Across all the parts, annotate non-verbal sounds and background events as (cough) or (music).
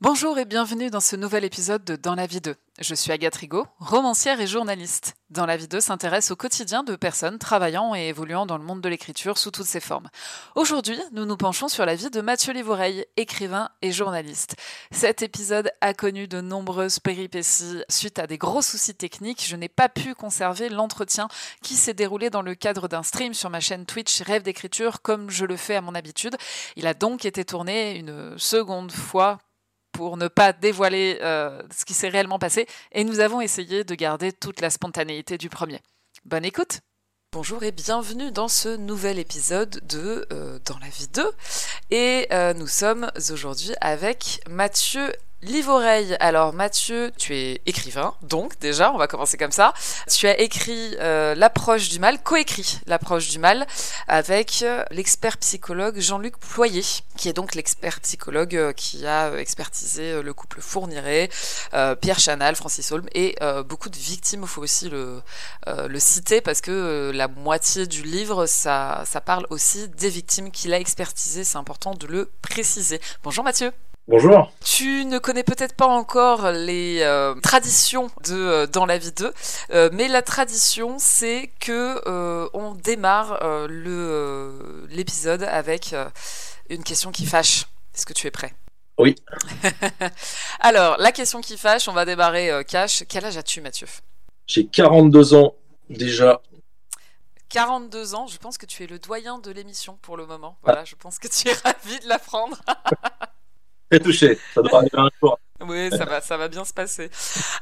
Bonjour et bienvenue dans ce nouvel épisode de Dans la vie 2. Je suis Agathe Rigaud, romancière et journaliste. Dans la vie 2 s'intéresse au quotidien de personnes travaillant et évoluant dans le monde de l'écriture sous toutes ses formes. Aujourd'hui, nous nous penchons sur la vie de Mathieu Livoreille, écrivain et journaliste. Cet épisode a connu de nombreuses péripéties. Suite à des gros soucis techniques, je n'ai pas pu conserver l'entretien qui s'est déroulé dans le cadre d'un stream sur ma chaîne Twitch Rêve d'écriture comme je le fais à mon habitude. Il a donc été tourné une seconde fois pour ne pas dévoiler euh, ce qui s'est réellement passé, et nous avons essayé de garder toute la spontanéité du premier. Bonne écoute Bonjour et bienvenue dans ce nouvel épisode de euh, Dans la vie 2. Et euh, nous sommes aujourd'hui avec Mathieu Livoreille. Alors Mathieu, tu es écrivain, donc déjà, on va commencer comme ça. Tu as écrit euh, L'approche du mal, coécrit L'approche du mal avec euh, l'expert psychologue Jean-Luc Ployer, qui est donc l'expert psychologue euh, qui a expertisé le couple Fourniret, Pierre Chanal, Francis Holm et beaucoup de victimes. Il faut aussi le, le citer parce que la moitié du livre, ça, ça parle aussi des victimes qu'il a expertisées. C'est important de le préciser. Bonjour Mathieu. Bonjour. Tu ne connais peut-être pas encore les euh, traditions de euh, dans la vie 2, euh, mais la tradition c'est que on démarre le l'épisode avec une question qui fâche. Est-ce que tu es prêt? Oui. (laughs) Alors, la question qui fâche, on va démarrer cash. Quel âge as-tu, Mathieu? J'ai 42 ans déjà. 42 ans, je pense que tu es le doyen de l'émission pour le moment. Voilà, je pense que tu es (laughs) ravi de l'apprendre. (laughs) très touché. Ça doit arriver un jour. Oui, ça va, ça va bien se passer.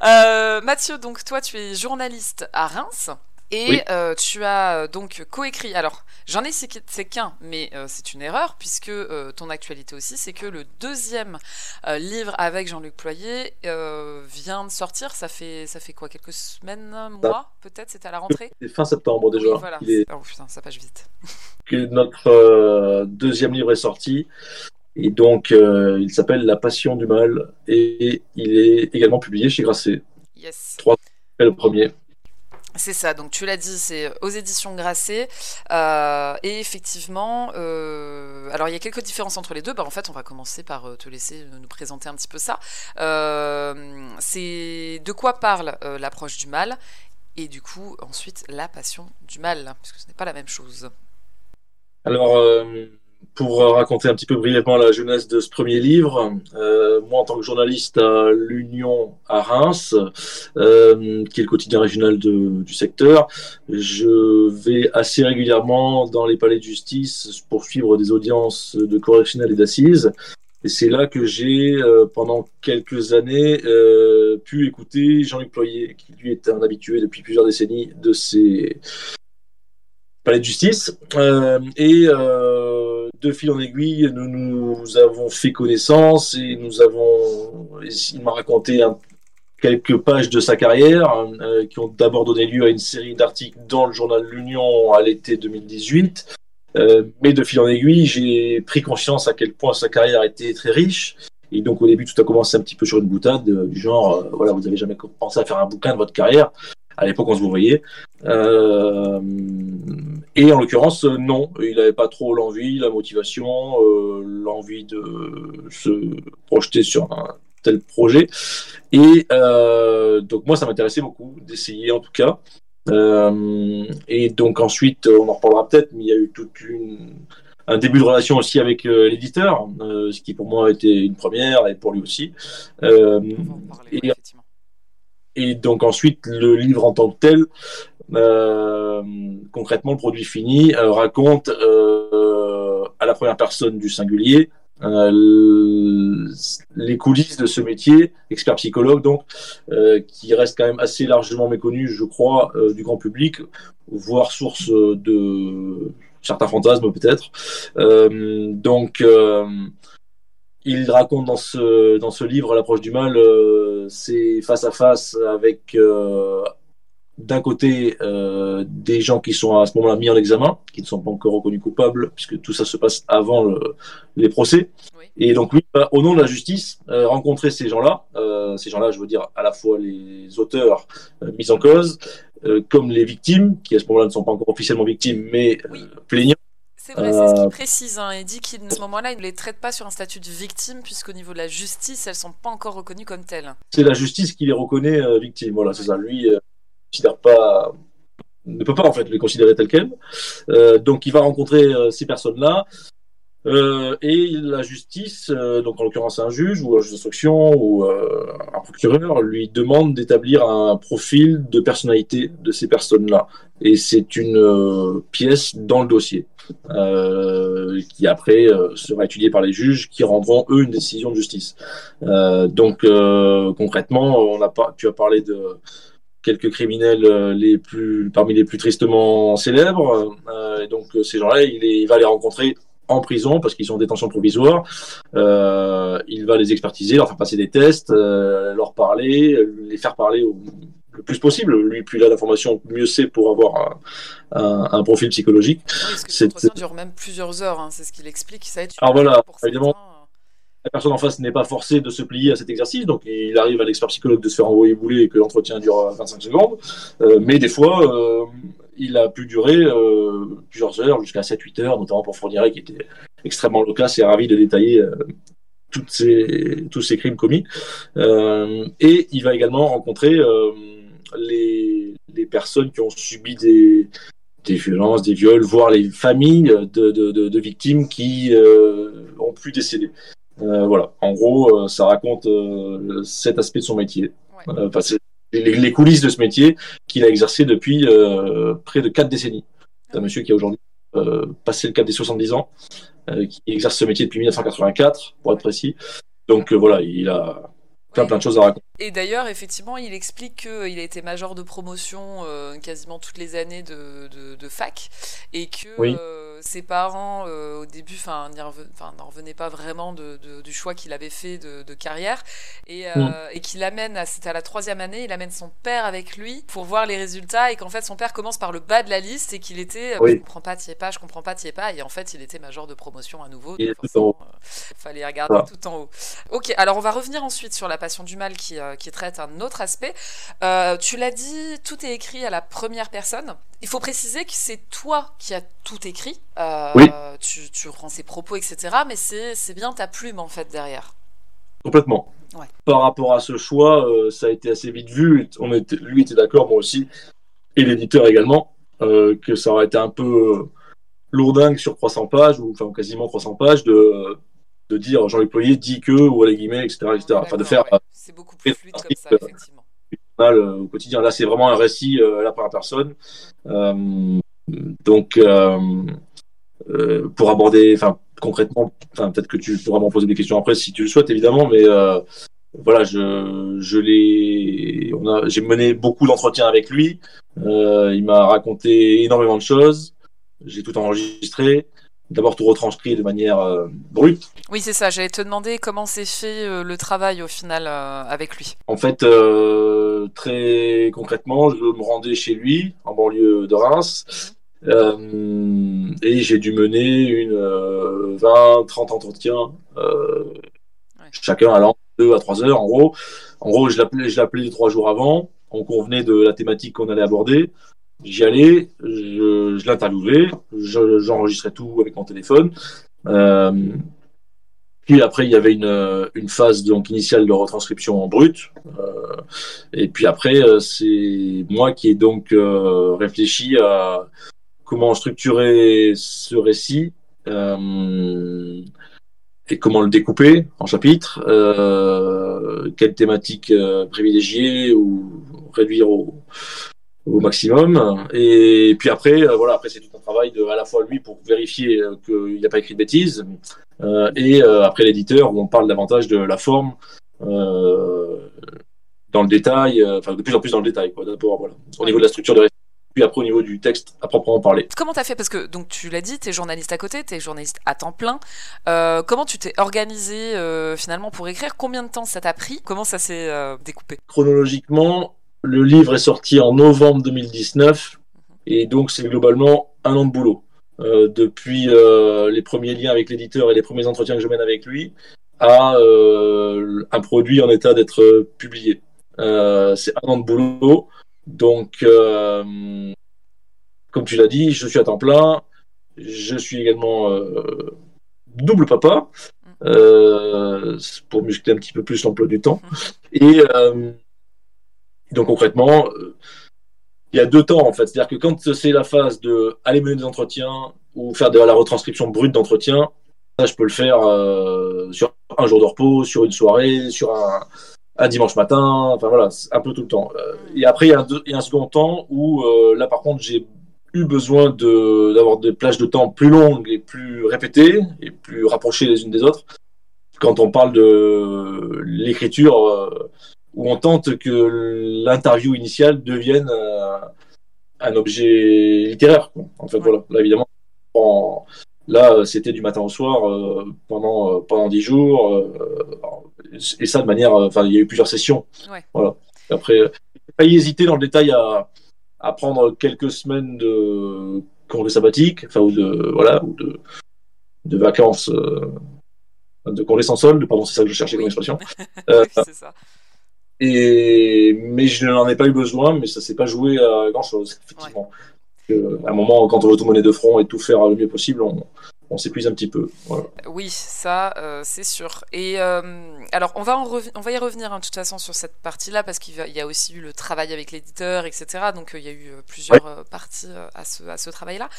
Euh, Mathieu, donc toi, tu es journaliste à Reims. Et euh, tu as euh, donc coécrit. Alors, j'en ai c'est qu'un, mais c'est une erreur puisque ton actualité aussi, c'est que le deuxième livre avec Jean-Luc Ployer vient de sortir. Ça fait ça fait quoi quelques semaines, mois peut-être. C'était à la rentrée? C'est fin septembre déjà. voilà. Oh putain, ça passe vite. Que notre deuxième livre est sorti. Et donc, euh, il s'appelle La Passion du Mal et il est également publié chez Grasset. Yes. Trois, le premier. C'est ça, donc tu l'as dit, c'est aux éditions Grasset. Euh, et effectivement, euh, alors il y a quelques différences entre les deux. Bah, en fait, on va commencer par te laisser nous présenter un petit peu ça. c'est de quoi parle l'approche du mal et du coup, ensuite, la passion du mal, puisque ce n'est pas la même chose. Alors, pour raconter un petit peu brièvement la jeunesse de ce premier livre, euh, moi en tant que journaliste à l'Union à Reims, euh, qui est le quotidien régional de, du secteur, je vais assez régulièrement dans les palais de justice pour suivre des audiences de correctionnel et d'assises. Et c'est là que j'ai, euh, pendant quelques années, euh, pu écouter Jean-Luc Ployer, qui lui est un habitué depuis plusieurs décennies de ces palais de justice. Euh, et de fil en aiguille, nous, nous avons fait connaissance et nous avons. Il m'a raconté quelques pages de sa carrière euh, qui ont d'abord donné lieu à une série d'articles dans le journal L'Union à l'été 2018. Euh, mais de fil en aiguille, j'ai pris conscience à quel point sa carrière était très riche. Et donc au début, tout a commencé un petit peu sur une boutade euh, du genre, voilà, vous avez jamais pensé à faire un bouquin de votre carrière. À l'époque, on se voyait. Euh, et en l'occurrence, non, il n'avait pas trop l'envie, la motivation, euh, l'envie de se projeter sur un tel projet. Et euh, donc moi, ça m'intéressait beaucoup d'essayer en tout cas. et donc ensuite, on en reparlera peut-être, mais il y a eu toute une un début de relation aussi avec l'éditeur, ce qui pour moi a été une première et pour lui aussi. et, et donc ensuite, le livre en tant que tel, euh, concrètement, le produit fini euh, raconte euh, à la première personne du singulier les coulisses de ce métier, expert psychologue donc, qui reste quand même assez largement méconnu, je crois, du grand public, voire source de certains fantasmes peut-être. donc il raconte dans ce, dans ce livre l'approche du mal, euh, c'est face à face avec euh, d'un côté euh, des gens qui sont à ce moment-là mis en examen, qui ne sont pas encore reconnus coupables, puisque tout ça se passe avant les procès. Et donc lui, au nom de la justice, rencontrer ces gens-là, ces gens-là, je veux dire à la fois les auteurs mis en cause, comme les victimes, qui à ce moment-là ne sont pas encore officiellement victimes, mais plaignants C'est vrai, c'est ce qu'il précise. Hein. Il dit qu'à ce moment-là, il ne les traite pas sur un statut de victime, puisqu'au niveau de la justice, elles ne sont pas encore reconnues comme telles. C'est la justice qui les reconnaît victimes. Voilà, c'est ça. Lui, ne peut pas en fait les considérer telles quelles. donc il va rencontrer ces personnes-là. Euh, et la justice, euh, donc en l'occurrence un juge ou un juge d'instruction ou euh, un procureur, lui demande d'établir un profil de personnalité de ces personnes-là. Et c'est une pièce dans le dossier qui après sera étudiée par les juges qui rendront eux une décision de justice. donc concrètement, on a pas, tu as parlé de quelques criminels les plus parmi les plus tristement célèbres. et donc ces gens-là, il, il, va les rencontrer en prison parce qu'ils sont en détention provisoire. Euh, il va les expertiser, leur faire passer des tests, euh, leur parler, les faire parler au, le plus possible. Lui, plus il a l'information, mieux c'est pour avoir un, un, profil psychologique. Oui, parce que dure même plusieurs heures, hein, c'est ce qu'il explique. Ça Alors voilà, évidemment. La personne en face n'est pas forcée de se plier à cet exercice, donc il arrive à l'expert psychologue de se faire envoyer bouler et que l'entretien dure 25 secondes. Euh, mais des fois, euh, il a pu durer euh, plusieurs heures, jusqu'à 7-8 heures, notamment pour Fourniret, qui était extrêmement loquace et ravi de détailler euh, tous ces crimes commis. Euh, et il va également rencontrer les, personnes qui ont subi des, violences, des viols, voire les familles de, victimes qui ont pu décéder. Voilà, en gros, ça raconte cet aspect de son métier. Ouais les, coulisses de ce métier qu'il a exercé depuis euh, près de quatre décennies. C'est un monsieur qui a aujourd'hui euh, passé le cap des 70 ans, euh, qui exerce ce métier depuis 1984, pour être précis. Donc voilà, il a plein plein de choses à raconter. Et d'ailleurs, effectivement, il explique qu'il a été major de promotion quasiment toutes les années de, de, fac et que ses parents, au début, n'en revenaient pas vraiment de, du choix qu'il avait fait de, carrière et, mm. et qu'il amène, c'était à la troisième année, il amène son père avec lui pour voir les résultats et qu'en fait son père commence par le bas de la liste et qu'il était, je comprends pas, t'y es pas, je comprends pas, t'y es pas et en fait il était major de promotion à nouveau. Donc forcément, fallait regarder tout en haut. Ok, alors on va revenir ensuite sur la passion du mal qui, qui traite un autre aspect. tu l'as dit, tout est écrit à la première personne. Il faut préciser que c'est toi qui as tout écrit. Euh, oui. tu, tu rends ses propos, etc. Mais c'est bien ta plume, en fait, derrière. Complètement. Par rapport à ce choix, euh, ça a été assez vite vu. On était, lui était d'accord, moi aussi, et l'éditeur également, euh, que ça aurait été un peu lourdingue sur 300 pages, ou enfin quasiment 300 pages, de, de dire Jean-Luc Ployer dit que, ou à les guimets, etc. Enfin, de faire. C'est beaucoup plus fluide comme ça, effectivement. Au quotidien. Là, c'est vraiment un récit à la première personne. donc, euh, pour aborder, enfin concrètement, enfin peut-être que tu pourras m'en poser des questions après si tu le souhaites évidemment, mais euh, voilà, je, je l'ai, on a, j'ai mené beaucoup d'entretiens avec lui. Euh, il m'a raconté énormément de choses. J'ai tout enregistré. D'abord tout retranscrit de manière euh, brute. Oui, c'est ça. J'allais te demander comment s'est fait euh, le travail au final avec lui. En fait, très concrètement, je me rendais chez lui en banlieue de Reims. Euh, et j'ai dû mener une 20, euh, 30 entretiens, euh, chacun allant 2 à 3 heures en gros. En gros, je l'appelais, je l'appelais trois jours avant. On convenait de la thématique qu'on allait aborder. J'y allais, je, je l'interviewais, j'enregistrais tout avec mon téléphone. Euh, puis après, il y avait une, une phase donc initiale de retranscription en brut. Euh, et puis après, c'est moi qui ai donc euh, réfléchi à comment structurer ce récit euh, et comment le découper en chapitres, euh, quelle thématique euh, privilégier ou réduire au, maximum. Et puis après, euh, voilà, après c'est tout un travail de à la fois lui pour vérifier qu'il n'a pas écrit de bêtises, et après l'éditeur où on parle davantage de la forme. dans le détail, enfin de plus en plus dans le détail, d'abord voilà, au niveau de la structure de récit puis après au niveau du texte à proprement parler. Comment tu as fait? Parce que donc tu l'as dit, tu es journaliste à côté, tu es journaliste à temps plein. Euh, comment tu t'es organisé euh, finalement pour écrire? Combien de temps ça t'a pris? Comment ça s'est euh, découpé? Chronologiquement, le livre est sorti en novembre 2019 et donc c'est globalement un an de boulot. depuis les premiers liens avec l'éditeur et les premiers entretiens que je mène avec lui à un produit en état d'être publié. c'est un an de boulot donc, euh, comme tu l'as dit, je suis à temps plein. je suis également double papa pour muscler un petit peu plus l'emploi du temps. Et donc concrètement, il y a deux temps en fait. C'est-à-dire que quand c'est la phase de aller mener des entretiens ou faire de la retranscription brute d'entretien, ça je peux le faire euh, sur un jour de repos, sur une soirée, sur un, un dimanche matin, enfin voilà, un peu tout le temps. Euh, et après il y, a un, il y a un second temps où euh, là par contre j'ai eu besoin de d'avoir des plages de temps plus longues et plus répétées et plus rapprochées les unes des autres. Quand on parle de l'écriture, euh, où on tente que l'interview initiale devienne un objet littéraire. En fait, voilà. Là, évidemment, là, c'était du matin au soir euh, pendant euh, pendant dix jours, et ça de manière. Enfin, il y a eu plusieurs sessions. Voilà. Après, pas y hésiter dans le détail à, à prendre quelques semaines de congé sabbatique, enfin ou de voilà ou de de vacances. de congé sans solde, pardon, c'est ça que je cherchais comme expression. (laughs) c'est ça. Et, mais je n'en ai pas eu besoin, mais ça s'est pas joué à grand chose, effectivement. à un moment, quand on veut tout mener de front et tout faire le mieux possible, on, on s'épuise un petit peu. Oui, ça, euh, c'est sûr. Et euh, alors, on va, on va y revenir hein, de toute façon sur cette partie-là, parce qu'il y a aussi eu le travail avec l'éditeur, etc. Donc, euh, il y a eu plusieurs parties à ce, à ce travail-là.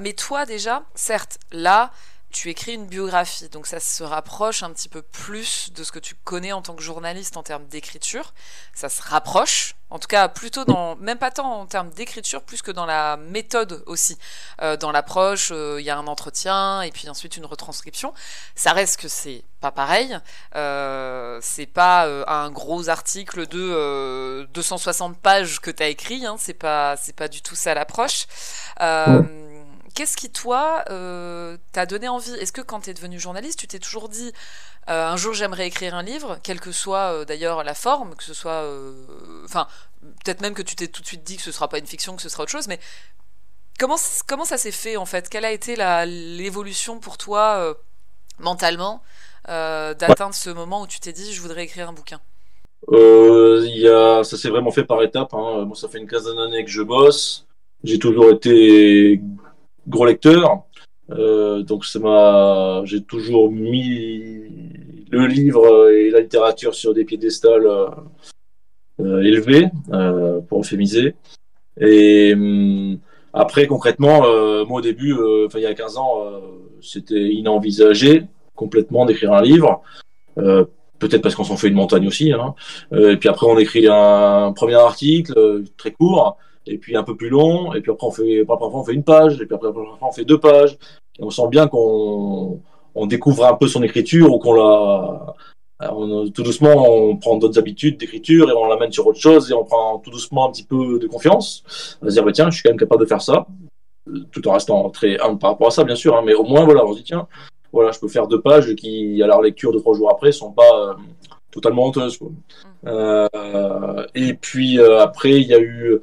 mais toi, déjà, certes, là, tu écris une biographie, donc ça se rapproche un petit peu plus de ce que tu connais en tant que journaliste en termes d'écriture. Ça se rapproche, en tout cas plutôt dans, même pas tant en termes d'écriture, plus que dans la méthode aussi. Euh, dans l'approche, euh, il y a un entretien et puis ensuite une retranscription. Ça reste que c'est pas pareil. Euh, c'est pas un gros article de 260 pages que tu as écrit. Hein, c'est pas, c'est pas du tout ça l'approche. Qu'est-ce qui, toi, euh, t'a donné envie? Est-ce que quand tu es devenu journaliste, tu t'es toujours dit euh, un jour j'aimerais écrire un livre, quelle que soit euh, d'ailleurs la forme, que ce soit. Enfin, peut-être même que tu t'es tout de suite dit que ce sera pas une fiction, que ce sera autre chose, mais comment, comment ça s'est fait en fait? Quelle a été l'évolution pour toi mentalement d'atteindre ce moment où tu t'es dit je voudrais écrire un bouquin? Y a, Ça s'est vraiment fait par étapes. Hein. Moi, ça fait une quinzaine d'années que je bosse. J'ai toujours été gros lecteur. Euh, donc ça m'a, j'ai toujours mis le livre et la littérature sur des piédestals euh, euh élevés euh, pour euphémiser. Et hum, après concrètement, euh, moi au début, enfin il y a 15 ans, c'était inenvisagé complètement d'écrire un livre. Peut-être parce qu'on s'en fait une montagne aussi. Hein. et puis après, on écrit un premier article très court et puis un peu plus long, et puis après on fait, après on fait une page, et puis après on fait deux pages, et on sent bien qu'on on découvre un peu son écriture ou qu'on la, tout doucement on prend d'autres habitudes d'écriture et on l'amène sur autre chose et on prend tout doucement un petit peu de confiance, on va se dire bah, tiens je suis quand même capable de faire ça, tout en restant très humble par rapport à ça bien sûr, hein, mais au moins voilà on se dit tiens voilà je peux faire deux pages qui à la lecture de trois jours après sont pas euh, totalement honteuses. Quoi. Mmh. Euh, et puis euh, après il y a eu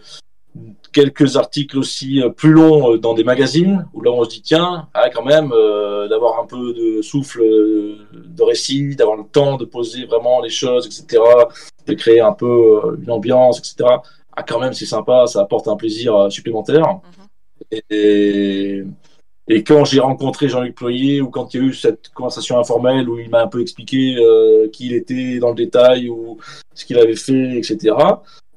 quelques articles aussi euh, plus longs euh, dans des magazines où là on se dit tiens ah, quand même euh, d'avoir un peu de souffle de récit d'avoir le temps de poser vraiment les choses etc de créer un peu une ambiance etc ah quand même c'est sympa ça apporte un plaisir supplémentaire mm-hmm. et, et quand j'ai rencontré Jean-Luc Ployer ou quand il y a eu cette conversation informelle où il m'a un peu expliqué qui il était dans le détail ou ce qu'il avait fait etc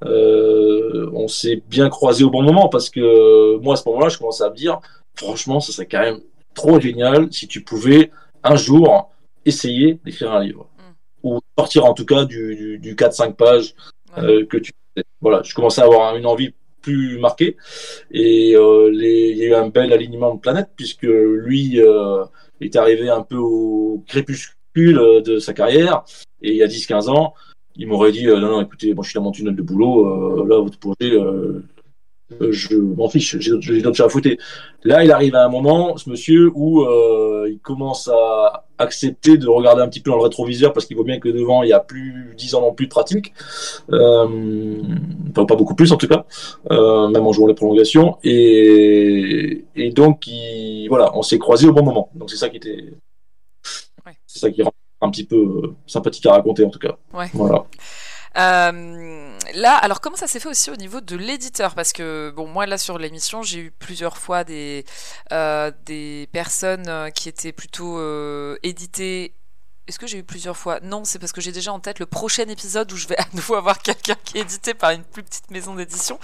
euh, on s'est bien croisé au bon moment parce que moi à ce moment-là, je commençais à me dire, franchement, ça serait quand même trop génial si tu pouvais un jour essayer d'écrire un livre mm. ou sortir en tout cas du, du, 4-5 pages euh, que tu voilà je commençais à avoir une envie plus marquée et euh, il y a eu un bel alignement de planètes puisque lui euh, est arrivé un peu au crépuscule de sa carrière. Et il y a 10-15 ans il m'aurait dit euh, non, non, écoutez, moi je suis dans mon tunnel de boulot, euh, là, votre projet, euh, je m'en fiche, j'ai d'autres choses à foutre. Là, il arrive à un moment, ce monsieur, où il commence à accepter de regarder un petit peu dans le rétroviseur parce qu'il voit bien que devant, il y a plus 10 ans non plus de pratique. enfin, pas beaucoup plus en tout cas, même en jouant les prolongations. Et, et donc, il, voilà, on s'est croisés au bon moment. Donc, c'est ça qui était. C'est ça qui rend un petit peu euh, sympathique à raconter en tout cas. Voilà. Là, alors comment ça s'est fait aussi au niveau de l'éditeur? Parce que bon, moi là sur l'émission, j'ai eu plusieurs fois des des personnes qui étaient plutôt éditées est-ce que j'ai eu plusieurs fois? Non, c'est parce que j'ai déjà en tête le prochain épisode où je vais à nouveau avoir quelqu'un qui est édité par une plus petite maison d'édition.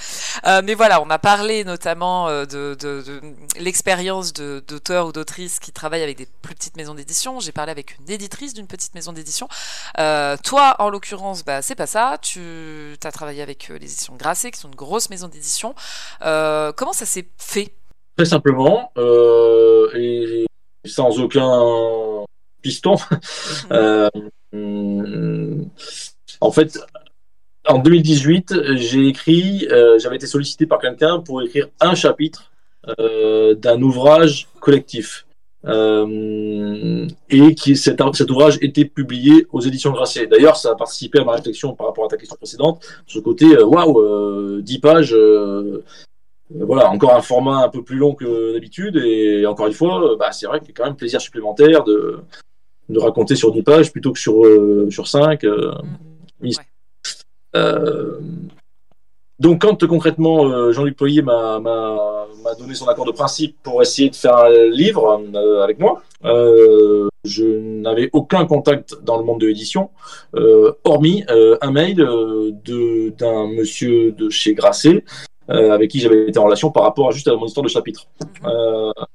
Euh, mais voilà, on a parlé notamment euh, de, l'expérience d'auteurs ou d'autrices qui travaillent avec des plus petites maisons d'édition. J'ai parlé avec une éditrice d'une petite maison d'édition. Euh, toi, en l'occurrence, bah, c'est pas ça. Tu as travaillé avec les éditions Grasset, qui sont une grosse maison d'édition. comment ça s'est fait? Très simplement, et sans aucun piston. (laughs) Euh, en fait, en 2018, j'ai écrit, euh, j'avais été sollicité par quelqu'un pour écrire un chapitre euh, d'un ouvrage collectif. et qui cet, cet, ouvrage était publié aux éditions Grasset. D'ailleurs, ça a participé à ma réflexion par rapport à ta question précédente, sur le côté, waouh, 10 pages, voilà, encore un format un peu plus long que d'habitude, et encore une fois, bah, c'est vrai qu'il y a quand même plaisir supplémentaire de, de raconter sur 10 pages plutôt que sur, euh, sur 5. Euh, mm. euh, donc, quand concrètement Jean-Luc Poyer m'a donné son accord de principe pour essayer de faire un livre avec moi, je n'avais aucun contact dans le monde de l'édition, hormis un mail d'un monsieur de chez Grasset, avec qui j'avais été en relation par rapport à juste à mon histoire de chapitre. Mm-hmm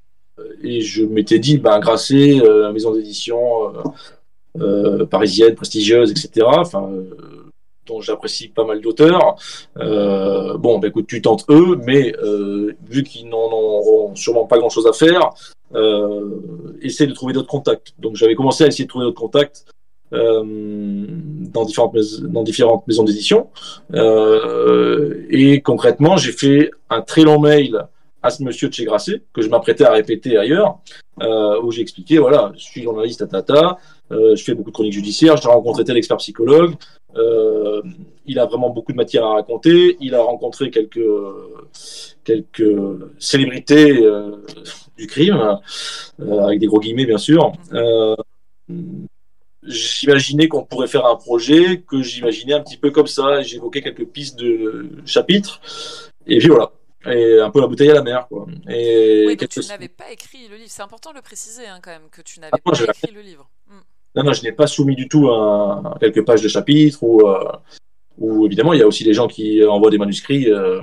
et je m'étais dit, ben, Grasset, euh, maison d'édition euh, euh, parisienne, prestigieuse, etc. Enfin, dont j'apprécie pas mal d'auteurs. bon, ben, écoute, tu tentes eux, mais vu qu'ils n'en auront sûrement pas grand-chose à faire, essaie de trouver d'autres contacts. Donc j'avais commencé à essayer de trouver d'autres contacts dans, différentes dans différentes maisons d'édition. et concrètement, j'ai fait un très long mail à ce monsieur de chez Grasset, que je m'apprêtais à répéter ailleurs, euh, où j'ai expliqué, voilà, je suis journaliste à Tata, euh, je fais beaucoup de chroniques judiciaires, j'ai rencontré tel expert psychologue, euh, il a vraiment beaucoup de matière à raconter, il a rencontré quelques, quelques célébrités euh, du crime, euh, avec des gros guillemets bien sûr. Euh, j'imaginais qu'on pourrait faire un projet que j'imaginais un petit peu comme ça, j'évoquais quelques pistes de chapitres, et puis voilà et un peu la bouteille à la mer. Quoi. Et oui, tu n'avais pas écrit le livre. C'est important de le préciser hein, quand même, que tu n'avais ah, pas écrit le livre. Hmm. Non, non, je n'ai pas soumis du tout à, quelques pages de chapitres ou, euh, ou évidemment, il y a aussi des gens qui envoient des manuscrits euh,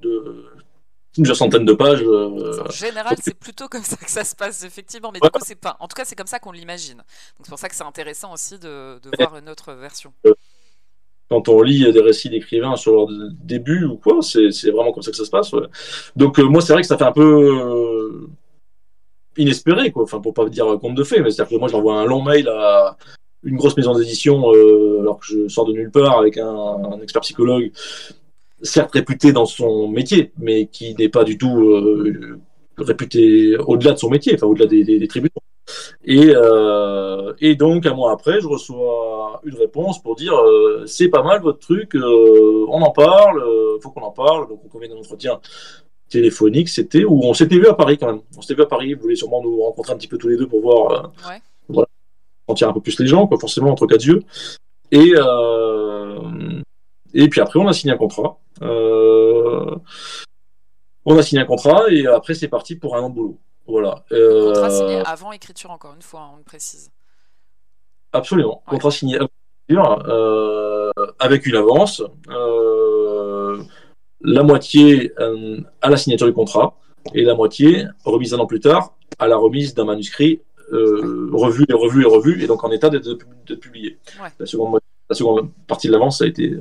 de plusieurs centaines de pages. Euh, en général, c'est plutôt comme ça que ça se passe, effectivement. Mais du coup, c'est pas. En tout cas, c'est comme ça qu'on l'imagine. Donc, c'est pour ça que c'est intéressant aussi de, de voir une autre version quand on lit des récits d'écrivains sur leur début ou quoi, c'est vraiment comme ça que ça se passe. Donc euh, moi, c'est vrai que ça fait un peu euh, inespéré, quoi. Enfin, pour pas dire compte de fait, mais c'est-à-dire que moi, j'envoie un long mail à une grosse maison d'édition euh, alors que je sors de nulle part avec un, expert psychologue, certes réputé dans son métier, mais qui n'est pas du tout réputé au-delà de son métier, enfin au-delà des, des, des tribunaux. Et, euh, et donc, un mois après, je reçois une réponse pour dire euh, c'est pas mal votre truc, euh, on en parle, faut qu'on en parle. Donc, on convient d'un entretien téléphonique, c'était où on s'était vu à Paris quand même. On s'était vu à Paris, vous voulez sûrement nous rencontrer un petit peu tous les deux pour voir, ouais. voilà, sentir un peu plus les gens, quoi, forcément, entre quatre yeux. Et, et puis après, on a signé un contrat. on a signé un contrat et après, c'est parti pour un an de boulot. Voilà. Euh... Contrat signé avant écriture, encore une fois, on le précise. Absolument. Contrat signé avant écriture, euh, avec une avance. Euh, la moitié à la signature du contrat et la moitié remise un an plus tard à la remise d'un manuscrit revu et revu et revu et donc en état d'être publié. La, seconde, la seconde partie de l'avance a été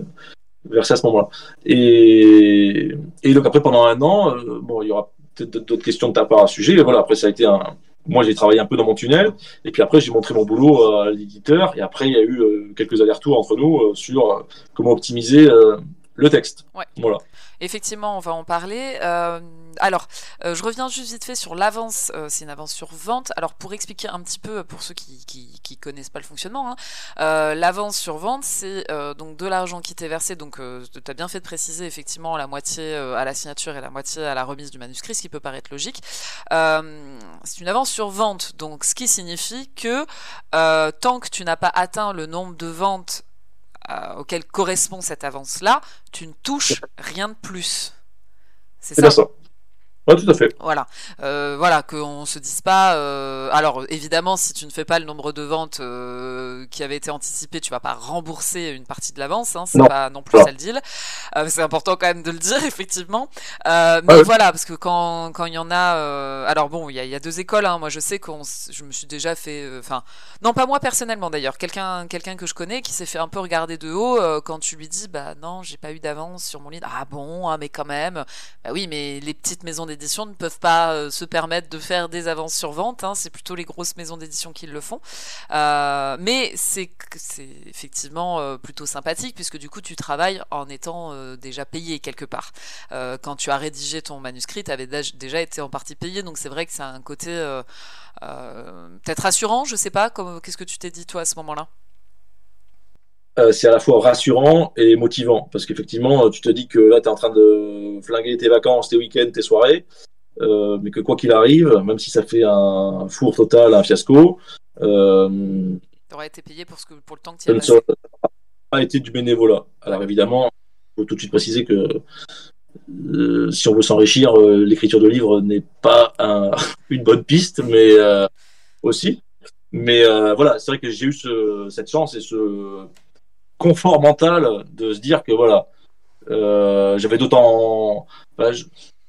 versée à ce moment-là. Et, et, donc après pendant un an, bon il y aura d'autres questions de ta part à ce sujet. Et voilà, après, ça a été un. Moi, j'ai travaillé un peu dans mon tunnel, et puis après, j'ai montré mon boulot à l'éditeur, et après, il y a eu euh, quelques allers-retours entre nous euh, sur euh, comment optimiser le texte. Voilà. Effectivement, on va en parler. Euh, alors, euh, je reviens juste vite fait sur l'avance. Euh, c'est une avance sur vente. Alors, pour expliquer un petit peu pour ceux qui qui, connaissent pas le fonctionnement, hein, l'avance sur vente, c'est donc de l'argent qui t'est versé. Donc, tu as bien fait de préciser effectivement la moitié à la signature et la moitié à la remise du manuscrit, ce qui peut paraître logique. c'est une avance sur vente, donc ce qui signifie que tant que tu n'as pas atteint le nombre de ventes auquel correspond cette avance-là, tu ne touches rien de plus. C'est ça? ça. Ouais, tout à fait. Voilà, euh, voilà, qu'on se dise pas. Euh, alors évidemment, si tu ne fais pas le nombre de ventes euh, qui avait été anticipé, tu vas pas rembourser une partie de l'avance. Hein, c'est pas non plus ça le deal. Euh, c'est important quand même de le dire, (laughs) effectivement. Euh, mais voilà, parce que quand quand il y en a, euh, alors bon, il y a, y a, deux écoles. Hein. Moi, je sais qu'on, je me suis déjà fait, enfin, non pas moi personnellement d'ailleurs, quelqu'un quelqu'un que je connais qui s'est fait un peu regarder de haut quand tu lui dis, bah non, j'ai pas eu d'avance sur mon livre. Ah bon, ah, mais quand même. Bah oui, mais les petites maisons des ne peuvent pas euh, se permettre de faire des avances sur vente. Hein. c'est plutôt les grosses maisons d'édition qui le font. Euh, mais c'est effectivement euh, plutôt sympathique puisque du coup tu travailles en étant déjà payé quelque part. quand tu as rédigé ton manuscrit, tu avais déjà été en partie payé. Donc c'est vrai que c'est un côté peut-être rassurant, je sais pas. Qu'est-ce que tu t'es dit toi à ce moment-là? Euh, c'est à la fois rassurant et motivant. Parce qu'effectivement, tu te dis que là, tu es en train de flinguer tes vacances, tes week-ends, tes soirées, euh, mais que quoi qu'il arrive, même si ça fait un four total, un fiasco, euh, tu aurais été payé pour, ce que, pour le temps que tu as Ça n'a pas été du bénévolat. Alors évidemment, il faut tout de suite préciser que si on veut s'enrichir, l'écriture de livres n'est pas (laughs) une bonne piste, mais aussi. Mais voilà, c'est vrai que j'ai eu cette chance et ce confort mental de se dire que voilà, euh, j'avais d'autant. Je,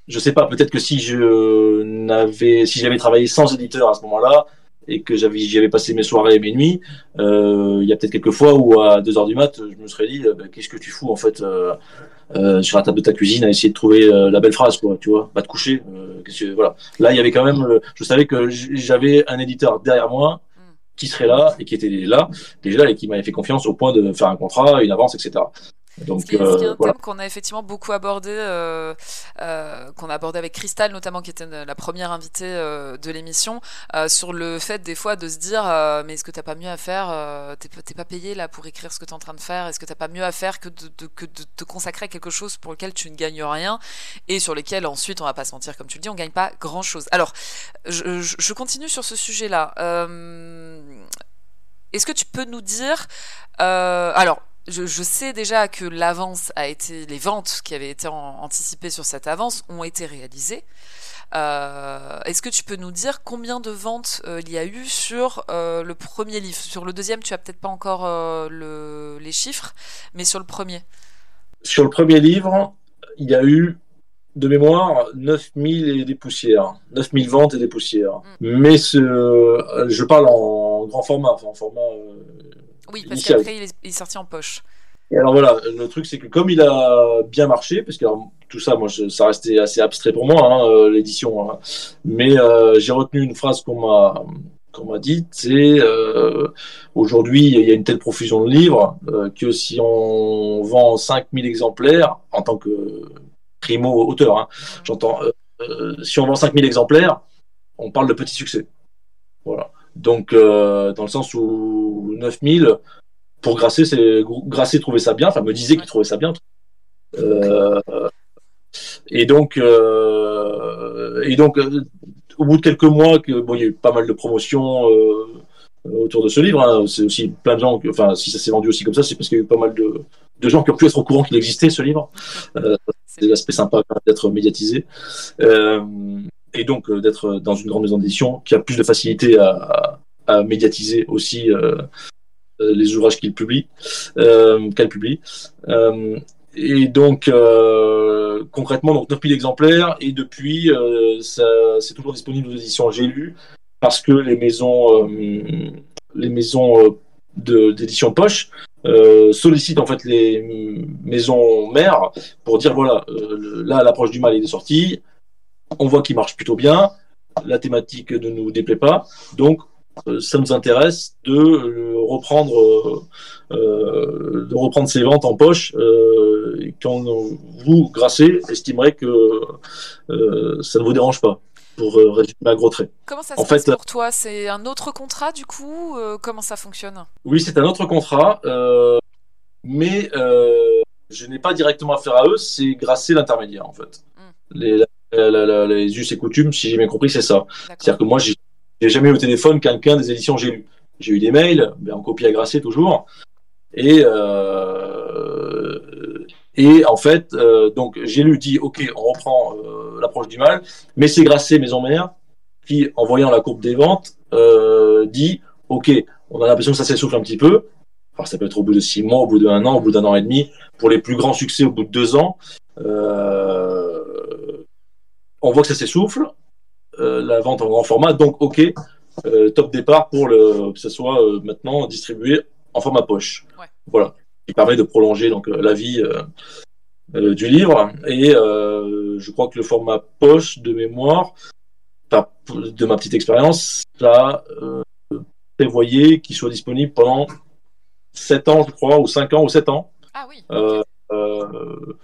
je, sais pas, peut-être que si je n'avais, si j'avais travaillé sans éditeur à ce moment-là et que j'avais, j'y avais passé mes soirées et mes nuits, euh, il y a peut-être quelques fois où à 2 heures du mat, je me serais dit, bah, qu'est-ce que tu fous en fait euh, sur la table de ta cuisine à essayer de trouver la belle phrase, quoi, tu vois, va te coucher. Que, voilà. Là, il y avait quand même, je savais que j'avais un éditeur derrière moi qui serait là et qui était là déjà et qui m'avait fait confiance au point de faire un contrat, une avance, etc. Donc, c'est euh, un thème qu'on a effectivement beaucoup abordé, euh, euh, qu'on a abordé avec Cristal notamment, qui était la première invitée de l'émission, sur le fait des fois de se dire mais est-ce que t'as pas mieux à faire T'es pas payé là pour écrire ce que tu es en train de faire? Est-ce que t'as pas mieux à faire que de, que de te consacrer à quelque chose pour lequel tu ne gagnes rien et sur lequel ensuite on va pas se mentir comme tu le dis, on gagne pas grand chose. Alors je, je continue sur ce sujet-là. Est-ce que tu peux nous dire alors je, sais déjà que l'avance a été, les ventes qui avaient été anticipées sur cette avance ont été réalisées. Euh, est-ce que tu peux nous dire combien de ventes euh, il y a eu sur euh, le premier livre? Sur le deuxième, tu as peut-être pas encore les chiffres, mais sur le premier Sur le premier livre, il y a eu de mémoire 9000 et des poussières. 9000 ventes et des poussières. Mm. Mais ce, je parle en grand format, en format oui, parce qu'après, il, est sorti en poche. Et alors voilà, le truc, c'est que comme il a bien marché, parce que tout ça, moi, ça restait assez abstrait pour moi, hein, euh, l'édition, hein. mais euh, j'ai retenu une phrase qu'on m'a qu'on m'a dite, c'est euh, aujourd'hui, il y a une telle profusion de livres que si on vend 5000 exemplaires, en tant que primo-auteur, hein, j'entends, si on vend 5000 exemplaires, on parle de petit succès. Voilà. Donc, euh, dans le sens où 9000, pour Grasset, c'est Grasset trouvait ça bien, enfin me disait qu'il trouvait ça bien. Euh, et donc, euh, et donc, au bout de quelques mois, que bon, il y a eu pas mal de promotions autour de ce livre. Hein. c'est aussi plein de gens, enfin, si ça s'est vendu aussi comme ça, c'est parce qu'il y a eu pas mal de, de gens qui ont pu être au courant qu'il existait ce livre. c'est l'aspect sympa d'être médiatisé et donc euh, d'être dans une grande maison d'édition qui a plus de facilité à, médiatiser aussi euh, euh, les ouvrages qu'il publie, qu'elle publie. et donc concrètement, donc 9000 exemplaires et depuis, c'est toujours disponible aux éditions J'ai lu parce que les maisons, les maisons d'édition poche sollicitent en fait les maisons mères pour dire voilà, là l'approche du mal est sorti, on voit qu'il marche plutôt bien, la thématique ne nous déplaît pas, donc euh, ça nous intéresse de euh, reprendre, euh, de reprendre ces ventes en poche quand vous, Grasset, estimerez que ça ne vous dérange pas pour résumer à gros traits. Comment ça se passe pour toi? C'est un autre contrat du coup Comment ça fonctionne? Oui, c'est un autre contrat, mais je n'ai pas directement affaire à eux, c'est Grasset l'intermédiaire en fait. Hmm. Les, euh, les us et coutumes, si j'ai bien compris, c'est ça. C'est-à-dire que moi, j'ai jamais eu au téléphone quelqu'un des éditions j'ai lu. J'ai eu des mails, ben, en copie agracée toujours, Et, euh, et en fait, euh, donc j'ai lu, dit, ok, on reprend euh, l'approche du mal, mais c'est Grasset, maison mère, qui, en voyant la courbe des ventes, euh, dit, ok, on a l'impression que ça s'essouffle un petit peu. Enfin, ça peut être au bout de six mois, au bout d'un an, au bout d'un an et demi. Pour les plus grands succès, au bout de deux ans, euh, on voit que ça s'essouffle. Euh, la vente en grand format, donc ok, euh, top départ pour le, que ce soit euh, maintenant distribué en format poche. Ouais. Voilà, qui permet de prolonger donc euh, la vie euh, du livre. Et euh, je crois que le format poche de mémoire, par- de ma petite expérience, ça euh, prévoyait qu'il soit disponible pendant 7 ans, je crois, ou 5 ans, ou 7 ans. Ah oui. Euh, euh,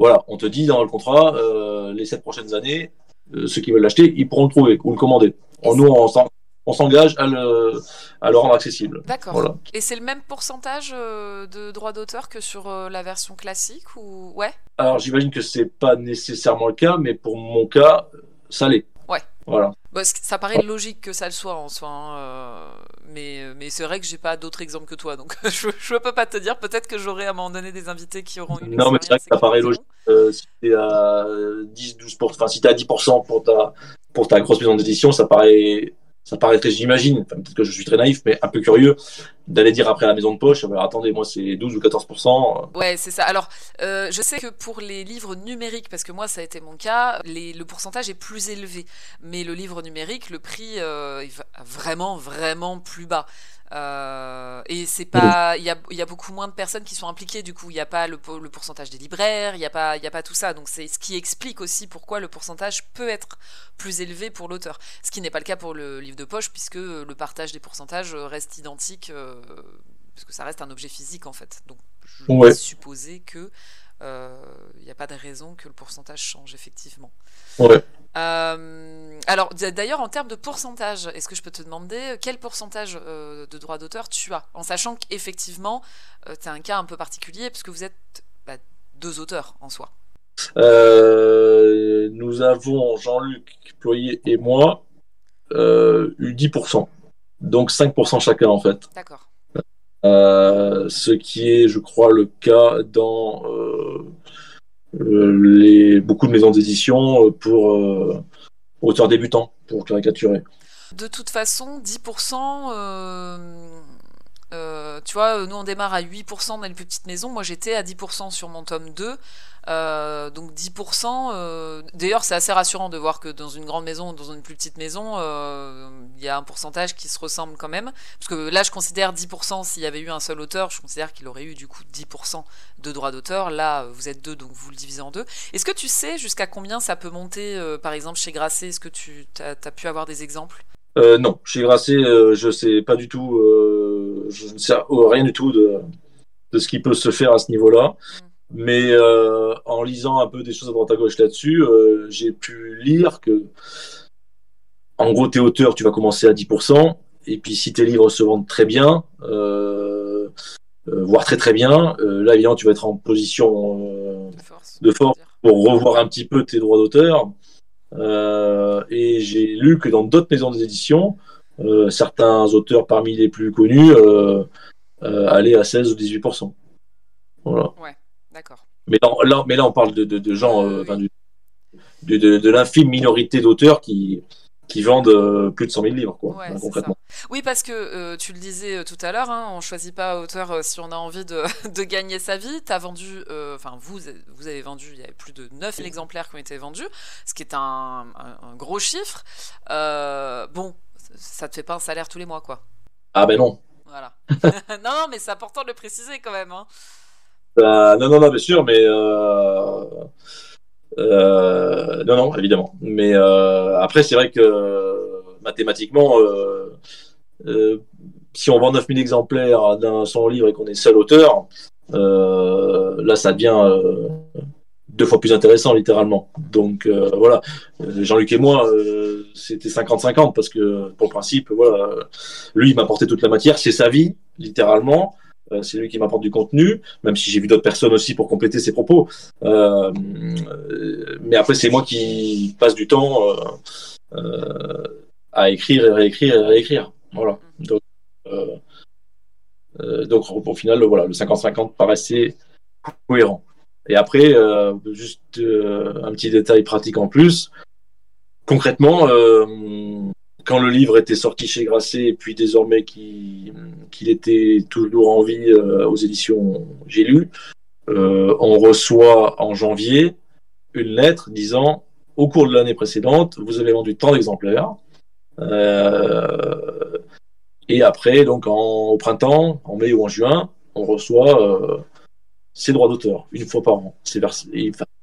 voilà, on te dit dans le contrat, euh, les 7 prochaines années, euh, ceux qui veulent l'acheter, ils pourront le trouver ou le commander. En nous, on s'en- on s'engage à le, à le rendre accessible. D'accord. Voilà. Et c'est le même pourcentage euh, de droits d'auteur que sur la version classique ou ouais? Alors j'imagine que c'est pas nécessairement le cas, mais pour mon cas, ça l'est. Voilà. Bah, ça paraît logique que ça le soit en soi, hein, euh, mais, mais c'est vrai que j'ai pas d'autres exemples que toi, donc (laughs) je, je peux pas te dire. Peut-être que j'aurai à un moment donné des invités qui auront une Non, mais c'est vrai que ça paraît logique. Euh, si t'es à 10, 12%, enfin si t'es à 10% pour ta, pour ta grosse maison d'édition, ça paraît, ça paraît très, j'imagine, peut-être que je suis très naïf, mais un peu curieux d'aller dire après la maison de poche, alors, attendez, moi c'est 12 ou 14%. Ouais, c'est ça. Alors, euh, je sais que pour les livres numériques, parce que moi ça a été mon cas, le pourcentage est plus élevé. Mais le livre numérique, le prix euh, est vraiment, vraiment plus bas. Euh, et c'est pas, il y a, il y a beaucoup moins de personnes qui sont impliquées. Du coup, il n'y a pas le, po- le pourcentage des libraires, il n'y a pas, il a pas tout ça. Donc c'est ce qui explique aussi pourquoi le pourcentage peut être plus élevé pour l'auteur. Ce qui n'est pas le cas pour le livre de poche, puisque le partage des pourcentages reste identique, euh, parce que ça reste un objet physique en fait. Donc je Ouais. vais supposer que euh, il n'y a pas de raison que le pourcentage change effectivement. Ouais. Euh, alors d'ailleurs en termes de pourcentage, est-ce que je peux te demander quel pourcentage euh, de droits d'auteur tu as, en sachant qu'effectivement euh, c'est un cas un peu particulier puisque vous êtes bah, deux auteurs en soi. Euh, nous avons, Jean-Luc Ployer et moi, euh, eu 10%. Donc 5% chacun en fait. D'accord. Euh, ce qui est, je crois, le cas dans euh, euh, les, beaucoup de maisons d'édition euh, pour euh, auteurs débutants, pour caricaturer. De toute façon, 10%, euh, euh, tu vois, nous on démarre à 8% dans les plus petites maisons. Moi j'étais à 10% sur mon tome 2. Euh, donc 10%, euh, d'ailleurs c'est assez rassurant de voir que dans une grande maison ou dans une plus petite maison, euh, il y a un pourcentage qui se ressemble quand même. Parce que là je considère 10% s'il y avait eu un seul auteur, je considère qu'il aurait eu du coup 10% de droits d'auteur. Là vous êtes deux, donc vous le divisez en deux. Est-ce que tu sais jusqu'à combien ça peut monter, par exemple chez Grasset? Est-ce que tu as, pu avoir des exemples? Non, chez Grasset, je sais pas du tout, je ne sais rien du tout de, de ce qui peut se faire à ce niveau-là. Mais euh, en lisant un peu des choses à droite à gauche là-dessus, euh, j'ai pu lire que, en gros, t'es auteur, tu vas commencer à 10%, et puis si tes livres se vendent très bien, euh, euh, voire très très bien, euh, là, évidemment, tu vas être en position euh, de force, de force pour revoir un petit peu tes droits d'auteur. Euh, et j'ai lu que dans d'autres maisons d'édition, euh, certains auteurs parmi les plus connus euh, euh, allaient à 16 ou 18%. Voilà. D'accord. Mais là, là- mais là, on parle de, de- de gens, euh, Oui. enfin, du- de, l'infime minorité d'auteurs qui, qui vendent euh, plus de 100 000 livres, quoi, Ouais, hein, concrètement. Oui, parce que euh, tu le disais tout à l'heure, hein, on choisit pas auteur euh, si on a envie de, (laughs) de gagner sa vie. T'as vendu, euh, enfin vous, vous avez vendu, il y avait plus de 9 exemplaires qui ont été vendus, ce qui est un, un- un gros chiffre. Bon, ça te fait pas un salaire tous les mois, quoi. Ah ben non. Voilà. (laughs) non, non, mais c'est important de le préciser quand même. Hein. Euh, non, non, non, bien sûr, mais euh, euh, non, non, évidemment. Mais euh, après, c'est vrai que mathématiquement, euh, si on vend 9000 exemplaires d'un son livre et qu'on est seul auteur, là, ça devient deux fois plus intéressant, littéralement. Donc euh, voilà, Jean-Luc et moi, euh, c'était 50-50 parce que pour le principe, voilà, lui, il m'apportait toute la matière, c'est sa vie, littéralement. Euh, c'est lui qui m'apporte du contenu, même si j'ai vu d'autres personnes aussi pour compléter ses propos. Euh, euh, mais après, c'est moi qui passe du temps euh, à écrire et réécrire et réécrire. Voilà. Donc, donc au final, voilà, le 50-50 paraissait cohérent. Et après, juste un petit détail pratique en plus. Concrètement, quand le livre était sorti chez Grasset, et puis désormais qu'il était toujours en vie aux éditions J'ai lu, on reçoit en janvier une lettre disant au cours de l'année précédente, vous avez vendu tant d'exemplaires. Euh, et après, donc au printemps, en mai ou en juin, on reçoit euh, ses droits d'auteur une fois par an.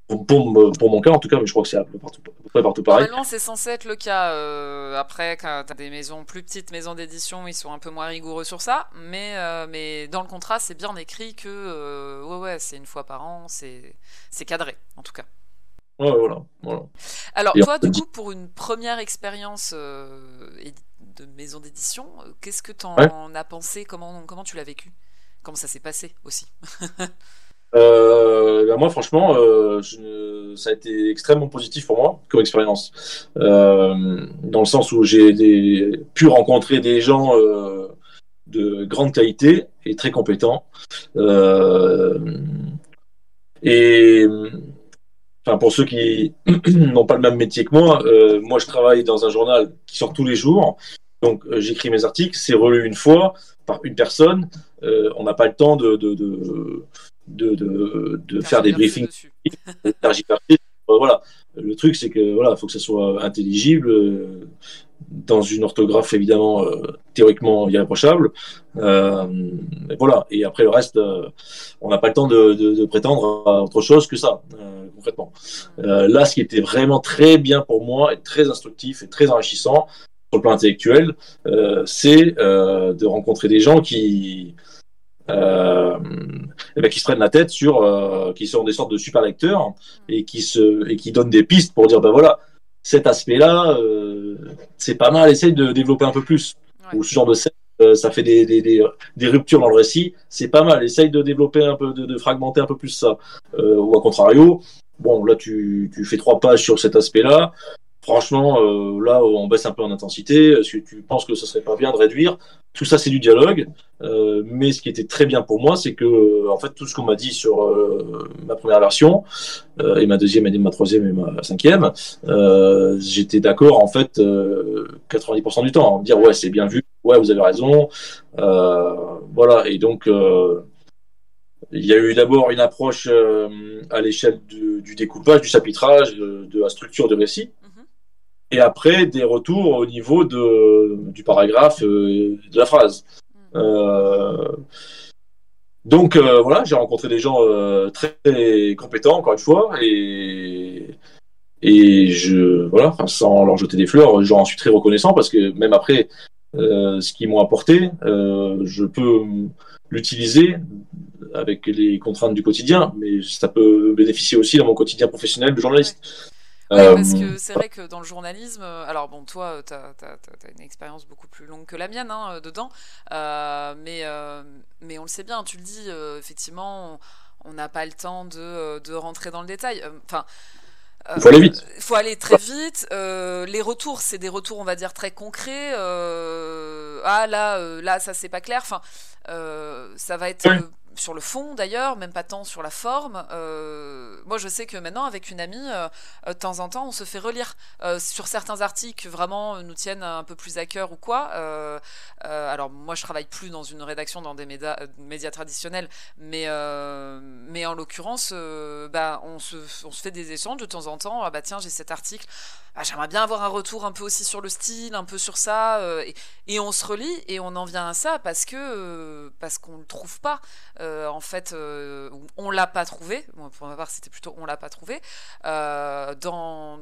Pour, pour, mon cas en tout cas, mais je crois que c'est à peu partout, partout pareil. Normalement, c'est censé être le cas. Euh, après, quand tu as des maisons plus petites, maisons d'édition, ils sont un peu moins rigoureux sur ça. Mais, mais dans le contrat, c'est bien écrit que ouais, ouais, c'est une fois par an, c'est cadré en tout cas. Ouais, voilà, Alors, toi, du coup, pour une première expérience euh, de maison d'édition, euh, qu'est-ce que tu en as pensé? Comment, comment tu l'as vécu? Comment ça s'est passé aussi? (laughs) euh, bah, Moi, franchement, ça a été extrêmement positif pour moi comme expérience. dans le sens où j'ai pu rencontrer des gens de grande qualité et très compétents. et pour ceux qui (clears throat) n'ont pas le même métier que moi, euh, moi je travaille dans un journal qui sort tous les jours. Donc euh, j'écris mes articles, c'est relu une fois par une personne. Euh, on n'a pas le temps de, de, de, de faire des briefings. (laughs) voilà. Le truc, c'est que voilà, faut que ça soit intelligible dans une orthographe évidemment euh, théoriquement irréprochable. Euh, voilà. Et après le reste, euh, on n'a pas le temps de, de, de, prétendre à autre chose que ça, euh, concrètement. là, ce qui était vraiment très bien pour moi et très instructif et très enrichissant sur le plan intellectuel, c'est de rencontrer des gens qui euh, eh ben, qui se prennent la tête sur, qui sont des sortes de super lecteurs et qui se et qui donnent des pistes pour dire ben voilà cet aspect-là, euh, c'est pas mal. Essaye de développer un peu plus. Ou ce genre de scène, euh, ça fait des, des, des, ruptures dans le récit. C'est pas mal. Essaye de développer un peu, de, de fragmenter un peu plus ça. Euh, ou à contrario, bon, là, tu, tu fais trois pages sur cet aspect-là. Franchement, euh, là, on baisse un peu en intensité. Si tu penses que ce serait pas bien de réduire, tout ça, c'est du dialogue. Euh, mais ce qui était très bien pour moi, c'est que, euh, en fait, tout ce qu'on m'a dit sur ma première version et ma deuxième, et ma troisième et ma cinquième, j'étais d'accord, en fait, 90% du temps, dire ouais, c'est bien vu, ouais, vous avez raison, voilà. Et donc. il y a eu d'abord une approche à l'échelle du, découpage, du chapitrage, de la structure de récit et après des retours au niveau de, du paragraphe, euh, de la phrase. Mm. Euh, donc euh, voilà, j'ai rencontré des gens très compétents, encore une fois, et, et je, voilà, sans leur jeter des fleurs, j'en suis très reconnaissant parce que même après ce qu'ils m'ont apporté, je peux l'utiliser avec les contraintes du quotidien, mais ça peut bénéficier aussi dans mon quotidien professionnel de journaliste. Ouais, parce que euh, c'est vrai que dans le journalisme, euh, alors bon, toi, tu as, une expérience beaucoup plus longue que la mienne hein, euh, dedans, mais, mais on le sait bien, tu le dis, effectivement, on n'a pas le temps de, de, rentrer dans le détail. Enfin. il faut aller vite. Il faut aller très vite. les retours, c'est des retours, on va dire, très concrets. ah là, là, ça c'est pas clair. Enfin, ça va être sur le fond d'ailleurs, même pas tant sur la forme. Euh, moi, je sais que maintenant, avec une amie, euh, euh, de temps en temps, on se fait relire sur certains articles vraiment nous tiennent un peu plus à cœur ou quoi. alors, moi, je travaille plus dans une rédaction dans des médias, traditionnels, mais, mais en l'occurrence, bah, on, se, fait des échanges de temps en temps. Ah bah tiens, j'ai cet article. Ah, j'aimerais bien avoir un retour un peu aussi sur le style, un peu sur ça. Et, on se relit et on en vient à ça parce que parce qu'on le trouve pas. Euh, en fait, euh, on l'a pas trouvé. pour ma part, c'était plutôt on l'a pas trouvé euh, dans,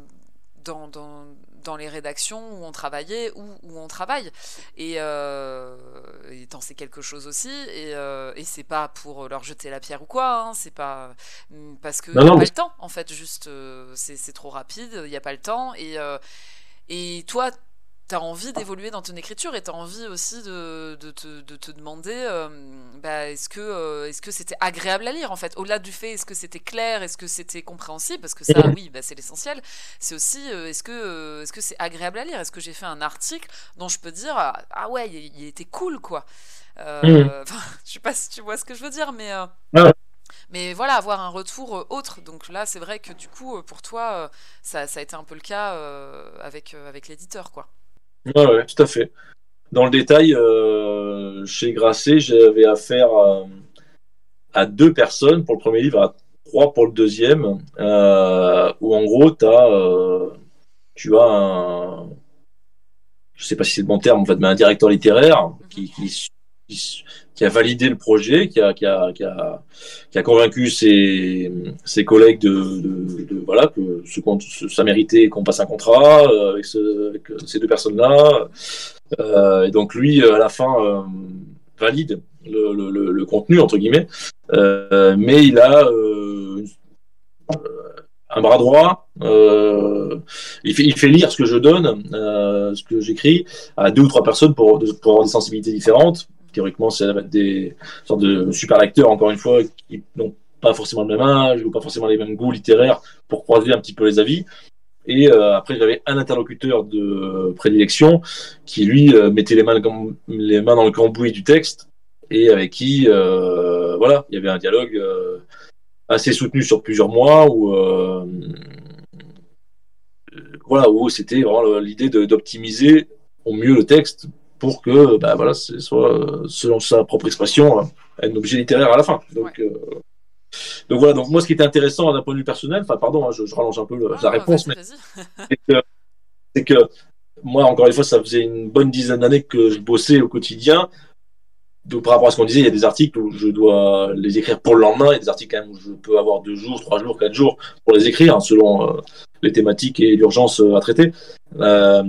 dans, dans, les rédactions où on travaillait ou où on travaille. Et, et c'est quelque chose aussi. Et, et c'est pas pour leur jeter la pierre ou quoi. Hein, c'est pas mm, parce que a pas le temps. En fait, juste c'est trop rapide. Il n'y a pas le temps. Et et toi, tu as envie d'évoluer dans ton écriture et tu as envie aussi de, de, te, de te demander euh, bah, est-ce que euh, est-ce que c'était agréable à lire en fait? Au-delà du fait est-ce que c'était clair est-ce que c'était compréhensible? Parce que ça oui bah, c'est l'essentiel c'est aussi euh, est-ce que est-ce que c'est agréable à lire? Est-ce que j'ai fait un article dont je peux dire ah ouais il, était cool quoi? Mmh. (laughs) Je sais pas si tu vois ce que je veux dire, mais. Mais voilà, avoir un retour autre. Donc là, c'est vrai que du coup, pour toi, ça, ça, a été un peu le cas avec, avec l'éditeur, quoi. Ouais, ouais, tout à fait. Dans le détail, chez Grasset, j'avais affaire à, deux personnes pour le premier livre, à trois pour le deuxième, où en gros, as, tu as un, je sais pas si c'est le bon terme, en fait, mais un directeur littéraire qui, qui, a validé le projet, qui a, qui a, qui a, qui a convaincu ses, ses collègues de, de, de, voilà que ce, ça méritait qu'on passe un contrat euh, avec, ce, avec ces deux personnes-là. Euh, et donc lui, à la fin, euh, valide le, le, le, contenu entre guillemets, euh, mais il a un bras droit. Euh, il, fait, il fait lire ce que je donne, euh, ce que j'écris, à deux ou trois personnes pour, pour avoir des sensibilités différentes. Théoriquement, c'est des sortes de super lecteurs, encore une fois, qui n'ont pas forcément le même âge ou pas forcément les mêmes goûts littéraires pour croiser un petit peu les avis. Et euh, après, j'avais un interlocuteur de prédilection qui, lui, euh, mettait les mains, dans le cambouis du texte et avec qui, euh, voilà, il y avait un dialogue assez soutenu sur plusieurs mois où euh, voilà où c'était vraiment l'idée d'optimiser au mieux le texte pour que bah, voilà ce soit selon sa propre expression un objet littéraire à la fin. Donc euh, donc voilà. Donc moi ce qui était intéressant d'un point de vue personnel enfin pardon hein, je, rallonge un peu la ah, réponse mais (laughs) c'est que, que moi encore une fois ça faisait une bonne dizaine d'années que je bossais au quotidien. Donc, par rapport à ce qu'on disait, il y a des articles où je dois les écrire pour le lendemain, il y a des articles où je peux avoir deux jours, trois jours, quatre jours pour les écrire, hein, selon euh, les thématiques et l'urgence euh, à traiter. Euh,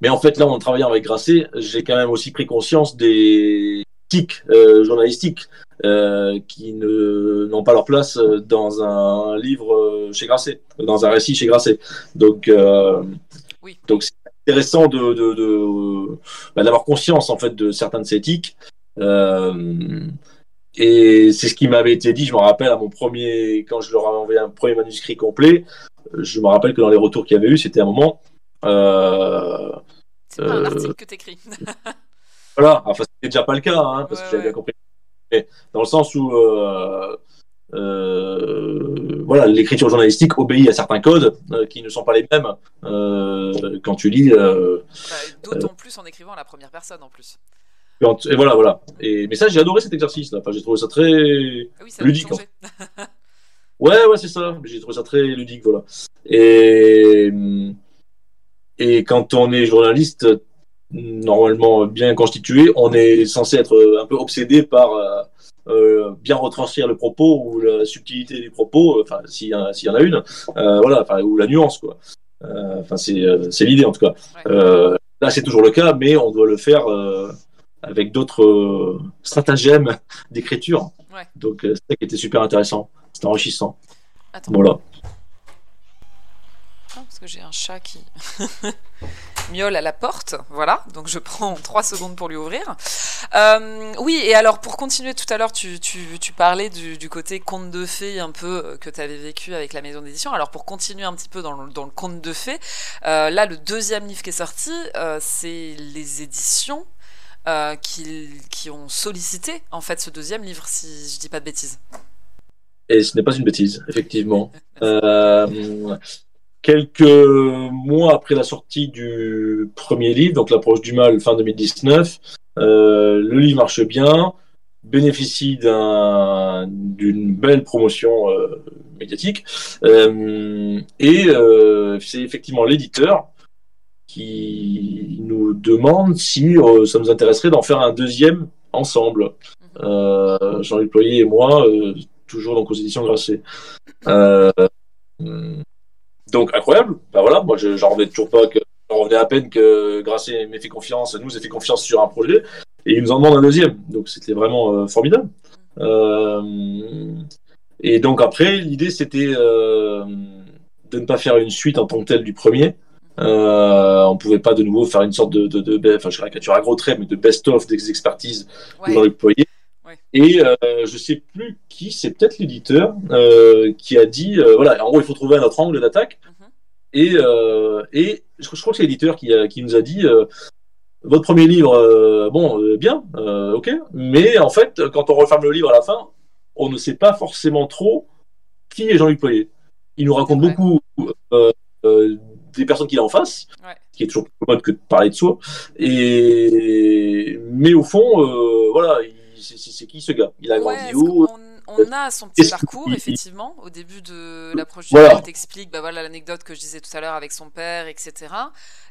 mais en fait, là, en travaillant avec Grasset, j'ai quand même aussi pris conscience des tics journalistiques qui n'ont pas leur place dans un livre chez Grasset, dans un récit chez Grasset. Donc, oui. donc intéressant de, de, de bah, d'avoir conscience en fait de certains de ces éthiques. Euh, et c'est ce qui m'avait été dit, je me rappelle à mon premier, quand je leur avais envoyé un premier manuscrit complet, je me rappelle que dans les retours qu'il y avait eu, c'était un moment. Euh, c'est pas un article que t'écris. (laughs) voilà, enfin c'était déjà pas le cas, hein, parce que j'avais bien compris. Mais dans le sens où euh, euh, voilà, l'écriture journalistique obéit à certains codes euh, qui ne sont pas les mêmes euh, quand tu lis. Bah, d'autant plus en écrivant à la première personne en plus. Et voilà, voilà. Et, mais ça, j'ai adoré cet exercice. Enfin, j'ai trouvé ça très ah oui, ça ludique. ouais, ouais, c'est ça. J'ai trouvé ça très ludique, voilà. Et, et quand on est journaliste, normalement bien constitué, on est censé être un peu obsédé par euh, bien retranscrire le propos ou la subtilité du propos, euh, enfin s'il y, y, en a une, euh, voilà, ou la nuance quoi. Enfin c'est l'idée en tout cas. là c'est toujours le cas, mais on doit le faire avec d'autres stratagèmes d'écriture. Donc c'est ça qui était super intéressant, c'est enrichissant. Voilà. Que j'ai un chat qui (laughs) miaule à la porte, voilà, donc je prends trois secondes pour lui ouvrir. Euh, oui, et alors pour continuer tout à l'heure, tu, parlais du, côté conte de fées un peu euh, que tu avais vécu avec la maison d'édition. Alors pour continuer un petit peu dans le, conte de fées, euh, là le deuxième livre qui est sorti, c'est les éditions qui, ont sollicité en fait ce deuxième livre, si je dis pas de bêtises. Et ce n'est pas une bêtise, effectivement. (laughs) quelques mois après la sortie du premier livre, donc L'approche du mal, fin 2019, euh, le livre marche bien, bénéficie d'une belle promotion euh, médiatique, euh, et c'est effectivement l'éditeur qui nous demande si ça nous intéresserait d'en faire un deuxième ensemble. Jean-Luc Ployer et moi, toujours donc aux éditions Grasset. Donc incroyable. Bah voilà, moi j'en revenais toujours pas que j'en revenais à peine que Grasset m'ait fait confiance, nous ait fait confiance sur un projet et il nous en demande un deuxième. Donc c'était vraiment euh, formidable. Euh, et donc après l'idée c'était euh, de ne pas faire une suite en tant que telle du premier. Euh, on pouvait pas de nouveau faire une sorte de, de, de enfin je caricature à gros traits, mais de best-of des expertises ouais. Et euh, je sais plus qui, c'est peut-être l'éditeur euh, qui a dit, euh, voilà, en gros, il faut trouver un autre angle d'attaque. Mhm. Et, et je, crois que c'est l'éditeur qui, qui nous a dit, votre premier livre, bon, bien, ok, mais en fait, quand on referme le livre à la fin, on ne sait pas forcément trop qui est Jean-Luc Poyer. Il nous raconte beaucoup des personnes qu'il a en face, qui est toujours plus commode que de parler de soi. Et mais au fond, voilà, c'est qui ce gars? Il a grandi où? on a son petit parcours, effectivement, au début de l'approche du voilà. t'explique bah voilà l'anecdote que je disais tout à l'heure avec son père, etc.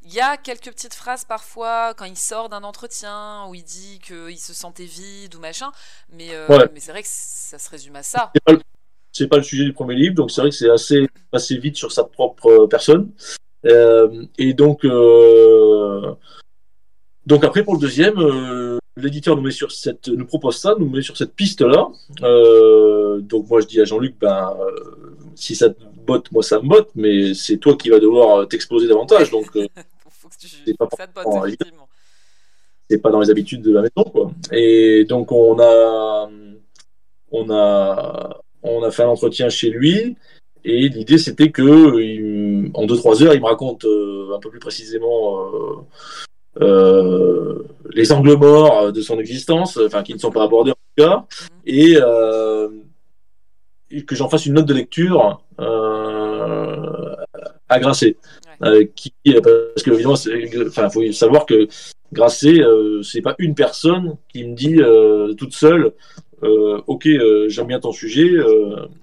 Il y a quelques petites phrases parfois quand il sort d'un entretien où il dit qu'il se sentait vide ou machin, mais, euh, mais c'est vrai que ça se résume à ça. C'est pas, le sujet du premier livre, donc c'est vrai que c'est assez, assez vite sur sa propre personne. Euh, et donc, euh, donc après pour le deuxième l'éditeur nous met sur cette, nous propose ça, nous met sur cette piste-là. Euh, donc moi je dis à Jean-Luc, ben euh, si ça te botte, moi ça me botte, mais c'est toi qui vas devoir t'exposer davantage. Donc euh, (laughs) c'est pas, c'est pas dans les habitudes de la maison, quoi. Et donc on a, on a, on a fait un entretien chez lui. Et l'idée, c'était que en 2-3 heures, il me raconte un peu plus précisément euh, les angles morts de son existence, enfin qui ne sont pas abordés en tout cas, et, euh, que j'en fasse une note de lecture euh, à Grasset. qui, parce que évidemment, il faut savoir que Grasset, c'est pas une personne qui me dit toute seule, ok, j'aime bien ton sujet,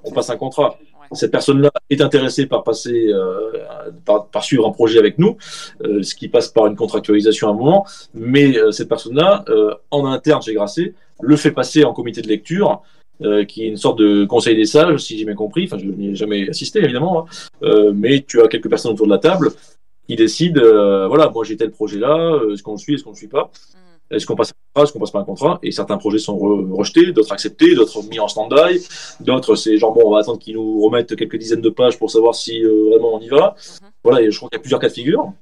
on passe un contrat cette personne-là est intéressée par passer, euh, par, suivre un projet avec nous, euh, ce qui passe par une contractualisation à un moment, mais euh, cette personne-là, en interne chez Grasset, le fait passer en comité de lecture, qui est une sorte de conseil des sages, si j'ai bien compris. Enfin, je n'y ai jamais assisté, évidemment, hein. mais tu as quelques personnes autour de la table qui décident, voilà, moi j'ai tel projet-là, est-ce qu'on le suit, est-ce qu'on ne le suit pas? Est-ce qu'on passe un contrat, est-ce qu'on passe pas un contrat? Et certains projets sont rejetés, d'autres acceptés, d'autres mis en stand-by, d'autres c'est genre bon, on va attendre qu'ils nous remettent quelques dizaines de pages pour savoir si euh, vraiment on y va. Mhm. Voilà, et je crois qu'il y a plusieurs cas de figure.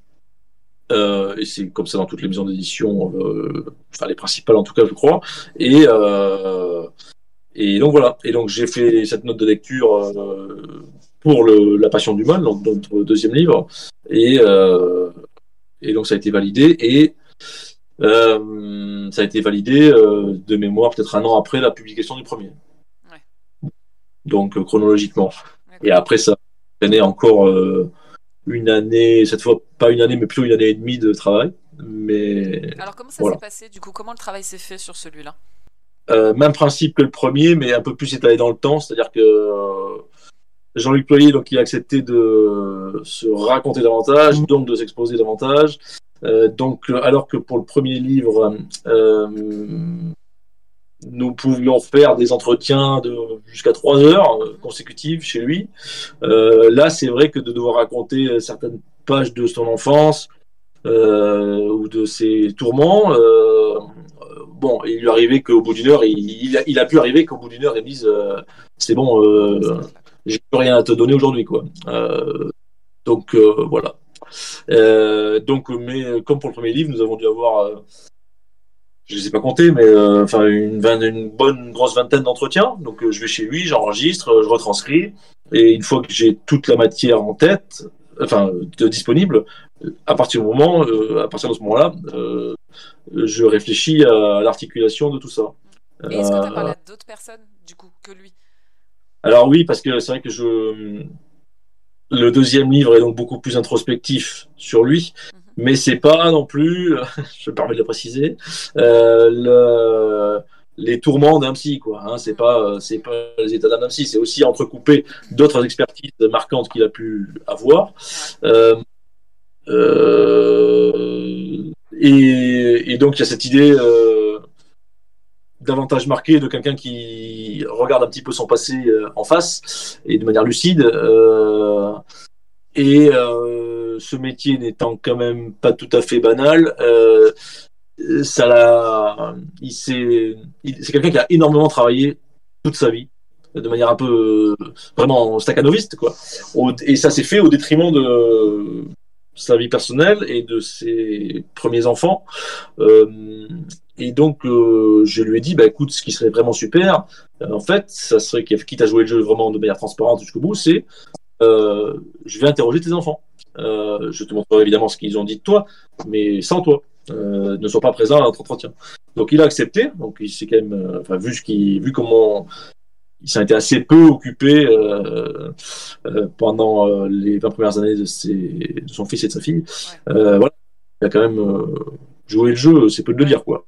Euh, et c'est comme ça dans toutes les maisons d'édition, euh, enfin les principales en tout cas, je crois. Et, et donc voilà. Et donc j'ai fait cette note de lecture pour le, La Passion du Mal, donc notre deuxième livre. Et, et donc ça a été validé. Et euh, ça a été validé euh, de mémoire peut-être un an après la publication du premier. Donc euh, chronologiquement. Et après ça a encore une année, cette fois pas une année mais plutôt une année et demie de travail. Mais alors comment ça s'est passé du coup? Comment le travail s'est fait sur celui-là? Même principe que le premier, mais un peu plus étalé dans le temps, c'est-à-dire que Jean-Luc Ployer, donc, il a accepté de se raconter davantage, donc de s'exposer davantage. Euh, donc, alors que pour le premier livre, euh, nous pouvions faire des entretiens de jusqu'à trois heures consécutives chez lui. Euh, là, c'est vrai que de devoir raconter certaines pages de son enfance ou de ses tourments, bon, il lui arrivait qu'au bout d'une heure, il, a, pu arriver qu'au bout d'une heure, il dise c'est bon, j'ai plus rien à te donner aujourd'hui, quoi. donc voilà. Euh, donc, mais comme pour le premier livre, nous avons dû avoir, euh, je ne les ai pas comptés, mais euh, enfin une, une, bonne grosse vingtaine d'entretiens. Donc, je vais chez lui, j'enregistre, je retranscris, et une fois que j'ai toute la matière en tête, enfin disponible, à partir du moment, à partir de ce moment-là, je réfléchis à l'articulation de tout ça. Et est-ce que tu as parlé à d'autres personnes, du coup, que lui? Alors oui, parce que c'est vrai que je, le deuxième livre est donc beaucoup plus introspectif sur lui, mhm. mais c'est pas non plus, (laughs) je me permets de le préciser, euh, les tourments d'un psy, quoi. Hein, c'est pas, c'est pas les états d'un psy, c'est aussi entrecoupé d'autres expertises marquantes qu'il a pu avoir. Euh, euh, et, donc il y a cette idée davantage marquée de quelqu'un qui regarde un petit peu son passé en face et de manière lucide et euh, ce métier n'étant quand même pas tout à fait banal, euh, ça l'a, il c'est quelqu'un qui a énormément travaillé toute sa vie de manière un peu vraiment staccanoviste quoi. Et ça s'est fait au détriment de sa vie personnelle et de ses premiers enfants. Euh, et donc, euh, je lui ai dit, bah, écoute, ce qui serait vraiment super, euh, en fait, ça serait, quitte à jouer le jeu vraiment de manière transparente jusqu'au bout, c'est euh, je vais interroger tes enfants. Euh, je te montrerai évidemment ce qu'ils ont dit de toi, mais sans toi. ne soient pas présents à notre entretien. Donc il a accepté. Donc il s'est quand même, enfin vu ce qui, vu comment il s'est été assez peu occupé euh, euh, pendant euh, les 20 premières années de, ses, de, son fils et de sa fille. voilà, il a quand même joué le jeu, c'est peu de le dire quoi.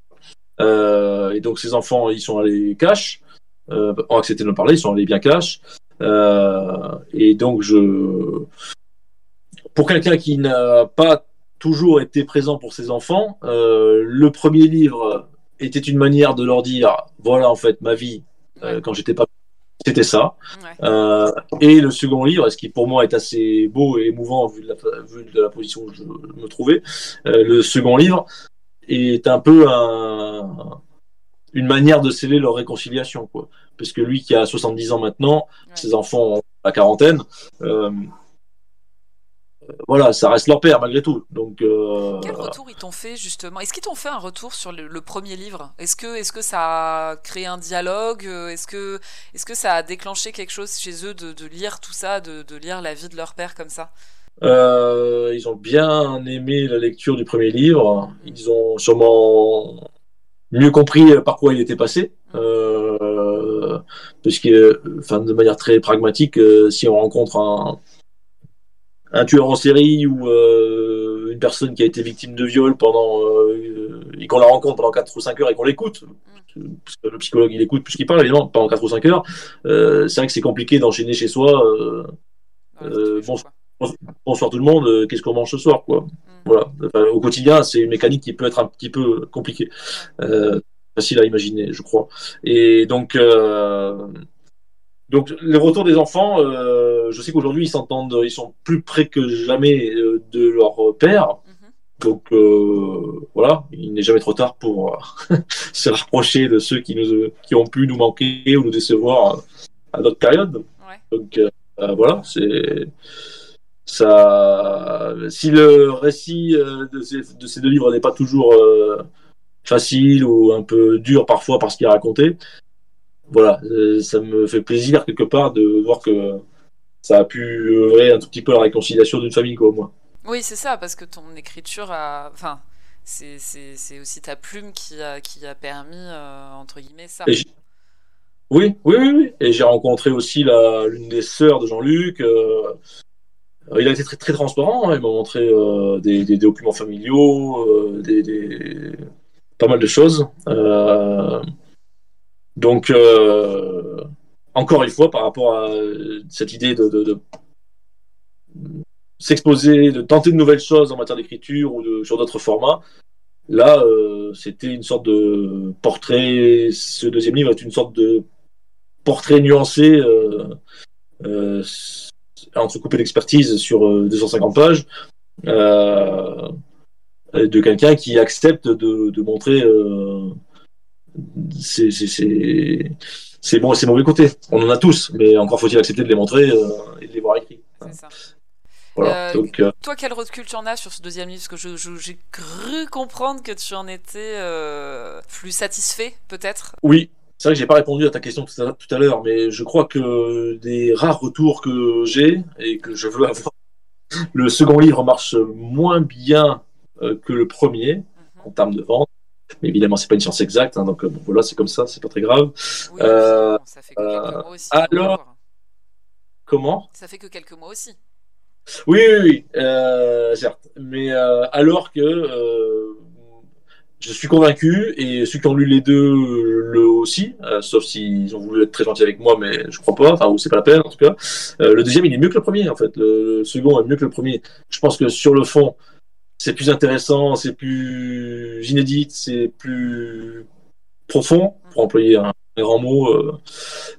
Et donc ses enfants, ils sont allés cash, ont accepté de nous parler, ils sont allés bien cash. et donc je, pour quelqu'un qui n'a pas toujours été présent pour ses enfants, le premier livre était une manière de leur dire voilà en fait ma vie quand j'étais pas c'était ça. Euh, et le second livre, ce qui pour moi est assez beau et émouvant vu de la, vu de la position où je me trouvais, euh, le second livre est un peu un, une manière de sceller leur réconciliation. Quoi. Parce que lui qui a 70 ans maintenant, ses enfants ont la quarantaine, euh, voilà, ça reste leur père malgré tout. Donc, euh, Quel retour ils t'ont fait justement? Est-ce qu'ils t'ont fait un retour sur le, premier livre? Est-ce que, est que ça a créé un dialogue? Est-ce que, est que ça a déclenché quelque chose chez eux de, lire tout ça, de, lire la vie de leur père comme ça? Euh, Ils ont bien aimé la lecture du premier livre. Ils ont sûrement mieux compris par quoi il était passé. Euh, parce que, enfin, de manière très pragmatique, si on rencontre un un tueur en série ou euh, une personne qui a été victime de viol pendant euh, et qu'on la rencontre pendant 4 ou 5 heures et qu'on l'écoute parce que le psychologue il écoute plus qu'il parle évidemment pendant 4 ou 5 heures euh, c'est vrai que c'est compliqué d'enchaîner chez soi bonsoir, bonsoir, tout le monde qu'est-ce qu'on mange ce soir quoi? Mm. voilà au quotidien c'est une mécanique qui peut être un petit peu compliquée facile à imaginer je crois et donc donc les retours des enfants, euh, je sais qu'aujourd'hui ils s'entendent, ils sont plus près que jamais euh, de leur père. Mhm. Donc euh, voilà, il n'est jamais trop tard pour (laughs) se rapprocher de ceux qui nous, qui ont pu nous manquer ou nous décevoir à notre période. Donc voilà, c'est ça. Si le récit de ces, de ces deux livres n'est pas toujours facile ou un peu dur parfois parce qu'il est raconté, voilà, euh, ça me fait plaisir quelque part de voir que ça a pu œuvrer un tout petit peu à la réconciliation d'une famille, quoi, au moins. Oui, c'est ça, parce que ton écriture a. Enfin, c'est aussi ta plume qui a, qui a permis, euh, entre guillemets, ça. oui, oui, oui, oui. Et j'ai rencontré aussi l'une des sœurs de Jean-Luc. Euh, il a été très, transparent. Hein. il m'a montré des, des, documents familiaux, des, pas mal de choses. Donc, euh, encore une fois, par rapport à cette idée de, s'exposer, de tenter de nouvelles choses en matière d'écriture ou sur d'autres formats, là, euh, c'était une sorte de portrait. Ce deuxième livre est une sorte de portrait nuancé, euh, euh entrecoupé d'expertise sur 250 pages. de quelqu'un qui accepte de, de montrer c'est c'est bon et c'est mauvais côté. On en a tous, mais encore faut-il accepter de les montrer euh, et de les voir écrits. Ça. Voilà, euh, donc, euh, Toi, quel recul tu en as sur ce deuxième livre? Parce que j'ai cru comprendre que tu en étais plus satisfait, peut-être? Oui, c'est vrai que j'ai pas répondu à ta question tout à, l'heure, mais je crois que des rares retours que j'ai et que je veux avoir, le second livre marche moins bien que le premier mhm. en termes de vente. Mais évidemment, c'est pas une science exacte, hein, donc euh, voilà, c'est comme ça, c'est pas très grave. euh, ça fait que quelques mois aussi. Alors, comment? Ça fait que quelques mois aussi. Oui, oui, oui, euh, certes. Mais euh, alors que je suis convaincu, et ceux qui ont lu les deux le aussi, sauf s'ils ont voulu être très gentils avec moi, mais je crois pas, enfin, ou c'est pas la peine en tout cas. le deuxième, il est mieux que le premier, en fait. Le, second est mieux que le premier. Je pense que sur le fond, c'est plus intéressant, c'est plus inédit, c'est plus profond, pour employer un, grand mot. Euh,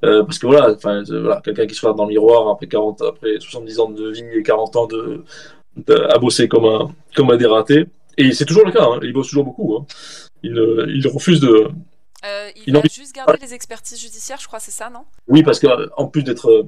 euh, parce que voilà, voilà quelqu'un qui se regarde dans le miroir après 40, après 70 ans de vie et 40 ans de, à bosser comme un, comme un dératé. Et c'est toujours le cas, hein, il bosse toujours beaucoup. Hein. Il, il, refuse de. Euh, il, a juste gardé les expertises judiciaires, je crois, c'est ça, non? Oui, parce qu'en plus d'être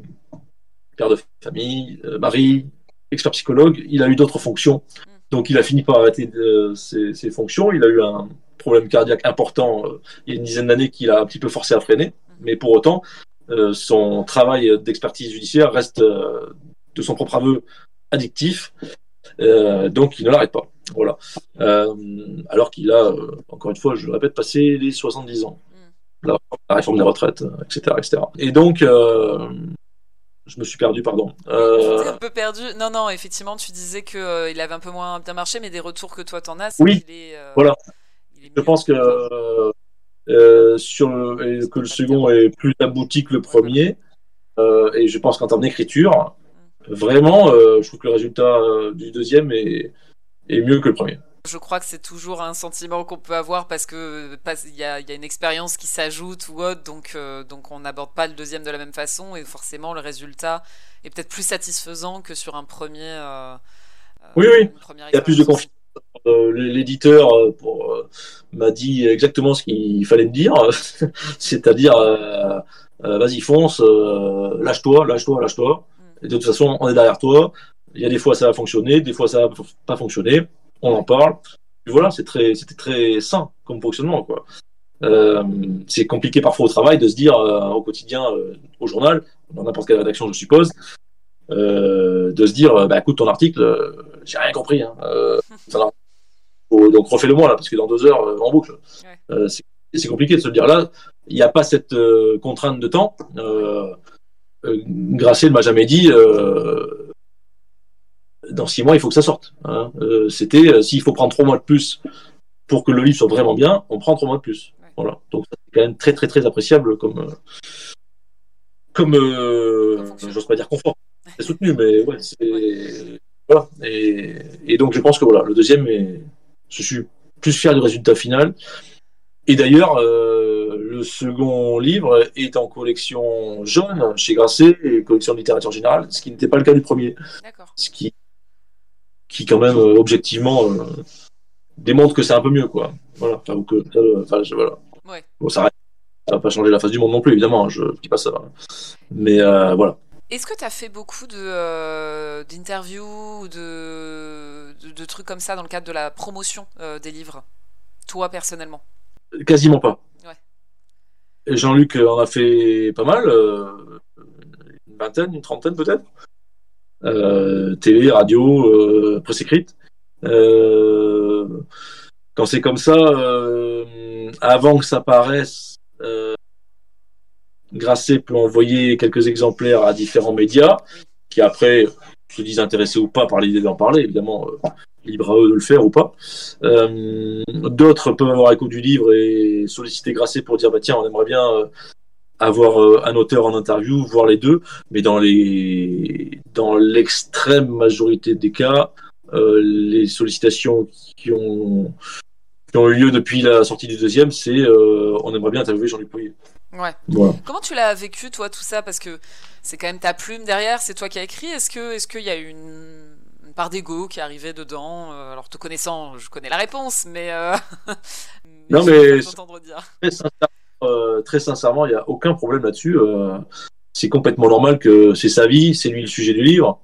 père de famille, mari, expert psychologue, il a eu d'autres fonctions. Mm. Donc il a fini par arrêter de, ses, fonctions. Il a eu un problème cardiaque important euh, il y a une dizaine d'années qu'il a un petit peu forcé à freiner. Mais pour autant, euh, son travail d'expertise judiciaire reste, euh, de son propre aveu, addictif. donc il ne l'arrête pas. Voilà. alors qu'il a, encore une fois, je le répète, passé les 70 ans. Mm. La, réforme des retraites, etc. etc. Et donc, je me suis perdu, pardon. Euh... un peu perdu. Non, non, effectivement, tu disais qu'il euh, il avait un peu moins bien marché, mais des retours que toi t'en as, oui. Euh, voilà. je pense que euh, sur le, que le second est plus abouti que le premier, et je pense qu'en termes d'écriture, mm. vraiment, je trouve que le résultat du deuxième est, est mieux que le premier. Je crois que c'est toujours un sentiment qu'on peut avoir parce que il y, a, une expérience qui s'ajoute ou autre, donc, euh, donc on n'aborde pas le deuxième de la même façon et forcément le résultat est peut-être plus satisfaisant que sur un premier. Euh, euh, oui, oui. Il y a plus de confiance. L'éditeur m'a dit exactement ce qu'il fallait me dire, (laughs) c'est-à-dire vas-y fonce, lâche-toi, lâche-toi, lâche-toi. Mm. de toute façon, on est derrière toi. Il y a des fois ça va fonctionner, des fois ça va pas fonctionner on en parle. voilà, c'est très, c'était très sain comme fonctionnement, quoi. Euh, c'est compliqué parfois au travail de se dire euh, au quotidien, euh, au journal, dans n'importe quelle rédaction, je suppose, de se dire, bah écoute, ton article, j'ai rien compris. Hein, donc refais-le moi là, parce que dans deux heures, en boucle. c'est compliqué de se dire là, il n'y a pas cette contrainte de temps. Gracé ne m'a jamais dit dans six mois, il faut que ça sorte. Hein. Euh, c'était euh, s'il faut prendre trois mois de plus pour que le livre soit vraiment bien, on prend trois mois de plus. Voilà. Donc c'est quand même très très très appréciable comme euh, comme j'ose pas dire confort. C'est soutenu, mais ouais, c'est voilà. Et, et, donc je pense que voilà, le deuxième est, je suis plus fier du résultat final. Et d'ailleurs, le second livre est en collection jaune chez Grasset et collection de littérature générale, ce qui n'était pas le cas du premier. Ce qui qui quand même euh, objectivement euh, démontre que c'est un peu mieux quoi. Voilà, enfin, que, enfin, voilà. Ouais. Bon, ça, ça va pas changer la face du monde non plus évidemment, hein, je, je dis pas ça. Mais euh, voilà. Est-ce que tu as fait beaucoup de, d'interviews ou de, de, trucs comme ça dans le cadre de la promotion des livres, toi personnellement? Quasiment pas. Ouais. Jean-Luc en a fait pas mal, une vingtaine, une trentaine peut-être. Euh, télé, radio, euh, presse écrite. Euh, quand c'est comme ça, avant que ça paraisse, Grasset peut envoyer quelques exemplaires à différents médias qui après se disent intéressés ou pas par l'idée d'en parler, évidemment, libre à eux de le faire ou pas. D'autres peuvent avoir écho du livre et solliciter Grasset pour dire bah tiens, on aimerait bien avoir euh, un auteur en interview, voir les deux, mais dans les dans l'extrême majorité des cas, euh, les sollicitations qui ont qui ont eu lieu depuis la sortie du deuxième, c'est euh, on aimerait bien interviewer Jean-Luc Pouillet. Ouais. Comment tu l'as vécu toi tout ça? Parce que c'est quand même ta plume derrière, c'est toi qui as écrit. Est-ce que est-ce qu'il y a une, une part d'ego qui est arrivée dedans? Alors te connaissant, je connais la réponse, mais, (laughs) non mais très euh, très sincèrement, il n'y a aucun problème là-dessus. Euh, c'est complètement normal que c'est sa vie, c'est lui le sujet du livre.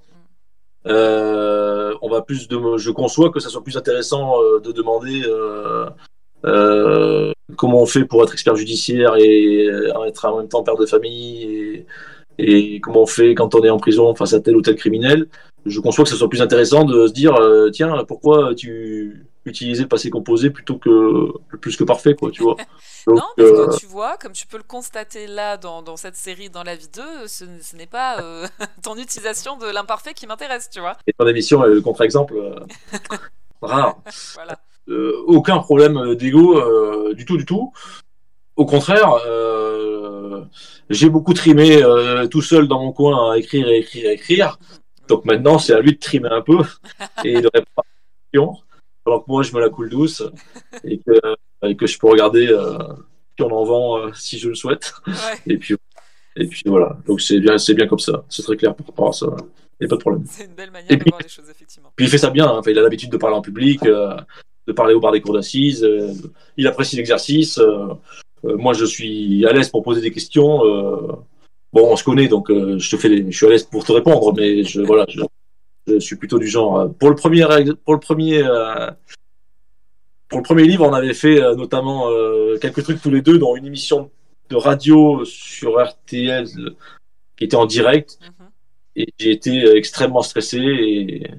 Euh, on va plus de, je conçois que ça soit plus intéressant de demander comment on fait pour être expert judiciaire et être en même temps père de famille et, et comment on fait quand on est en prison face à tel ou tel criminel. Je conçois que ce soit plus intéressant de se dire tiens pourquoi tu utiliser le passé composé plutôt que plus que parfait, quoi, tu vois. (laughs) non, parce que euh, tu vois, comme tu peux le constater là dans, dans cette série, dans la vie 2, ce, n'est pas euh, (laughs) ton utilisation de l'imparfait qui m'intéresse, tu vois. Et ton émission est le contre-exemple euh, (laughs) rare. voilà. aucun problème d'ego du tout, du tout. Au contraire, j'ai beaucoup trimé tout seul dans mon coin à écrire, à écrire, à écrire. Donc maintenant, c'est à lui de trimer un peu et de répondre alors que moi je me la coule douce et que, que je peux regarder euh, on en vend euh, si je le souhaite. Et puis et puis voilà. Donc c'est bien c'est bien comme ça. C'est très clair par rapport à ça. Il n'y a pas de problème. C'est une belle manière de voir les choses effectivement. Puis il fait ça bien. Hein. il a l'habitude de parler en public, euh, de parler au bar des cours d'assises. Euh, il apprécie l'exercice. moi je suis à l'aise pour poser des questions. bon on se connaît donc je te fais je suis à l'aise pour te répondre mais je voilà je, je suis plutôt du genre. Euh, pour le premier, pour le premier, euh, pour le premier livre, on avait fait euh, notamment quelques trucs tous les deux, dans une émission de radio sur RTL qui était en direct. Mhm. Et j'ai été extrêmement stressé et,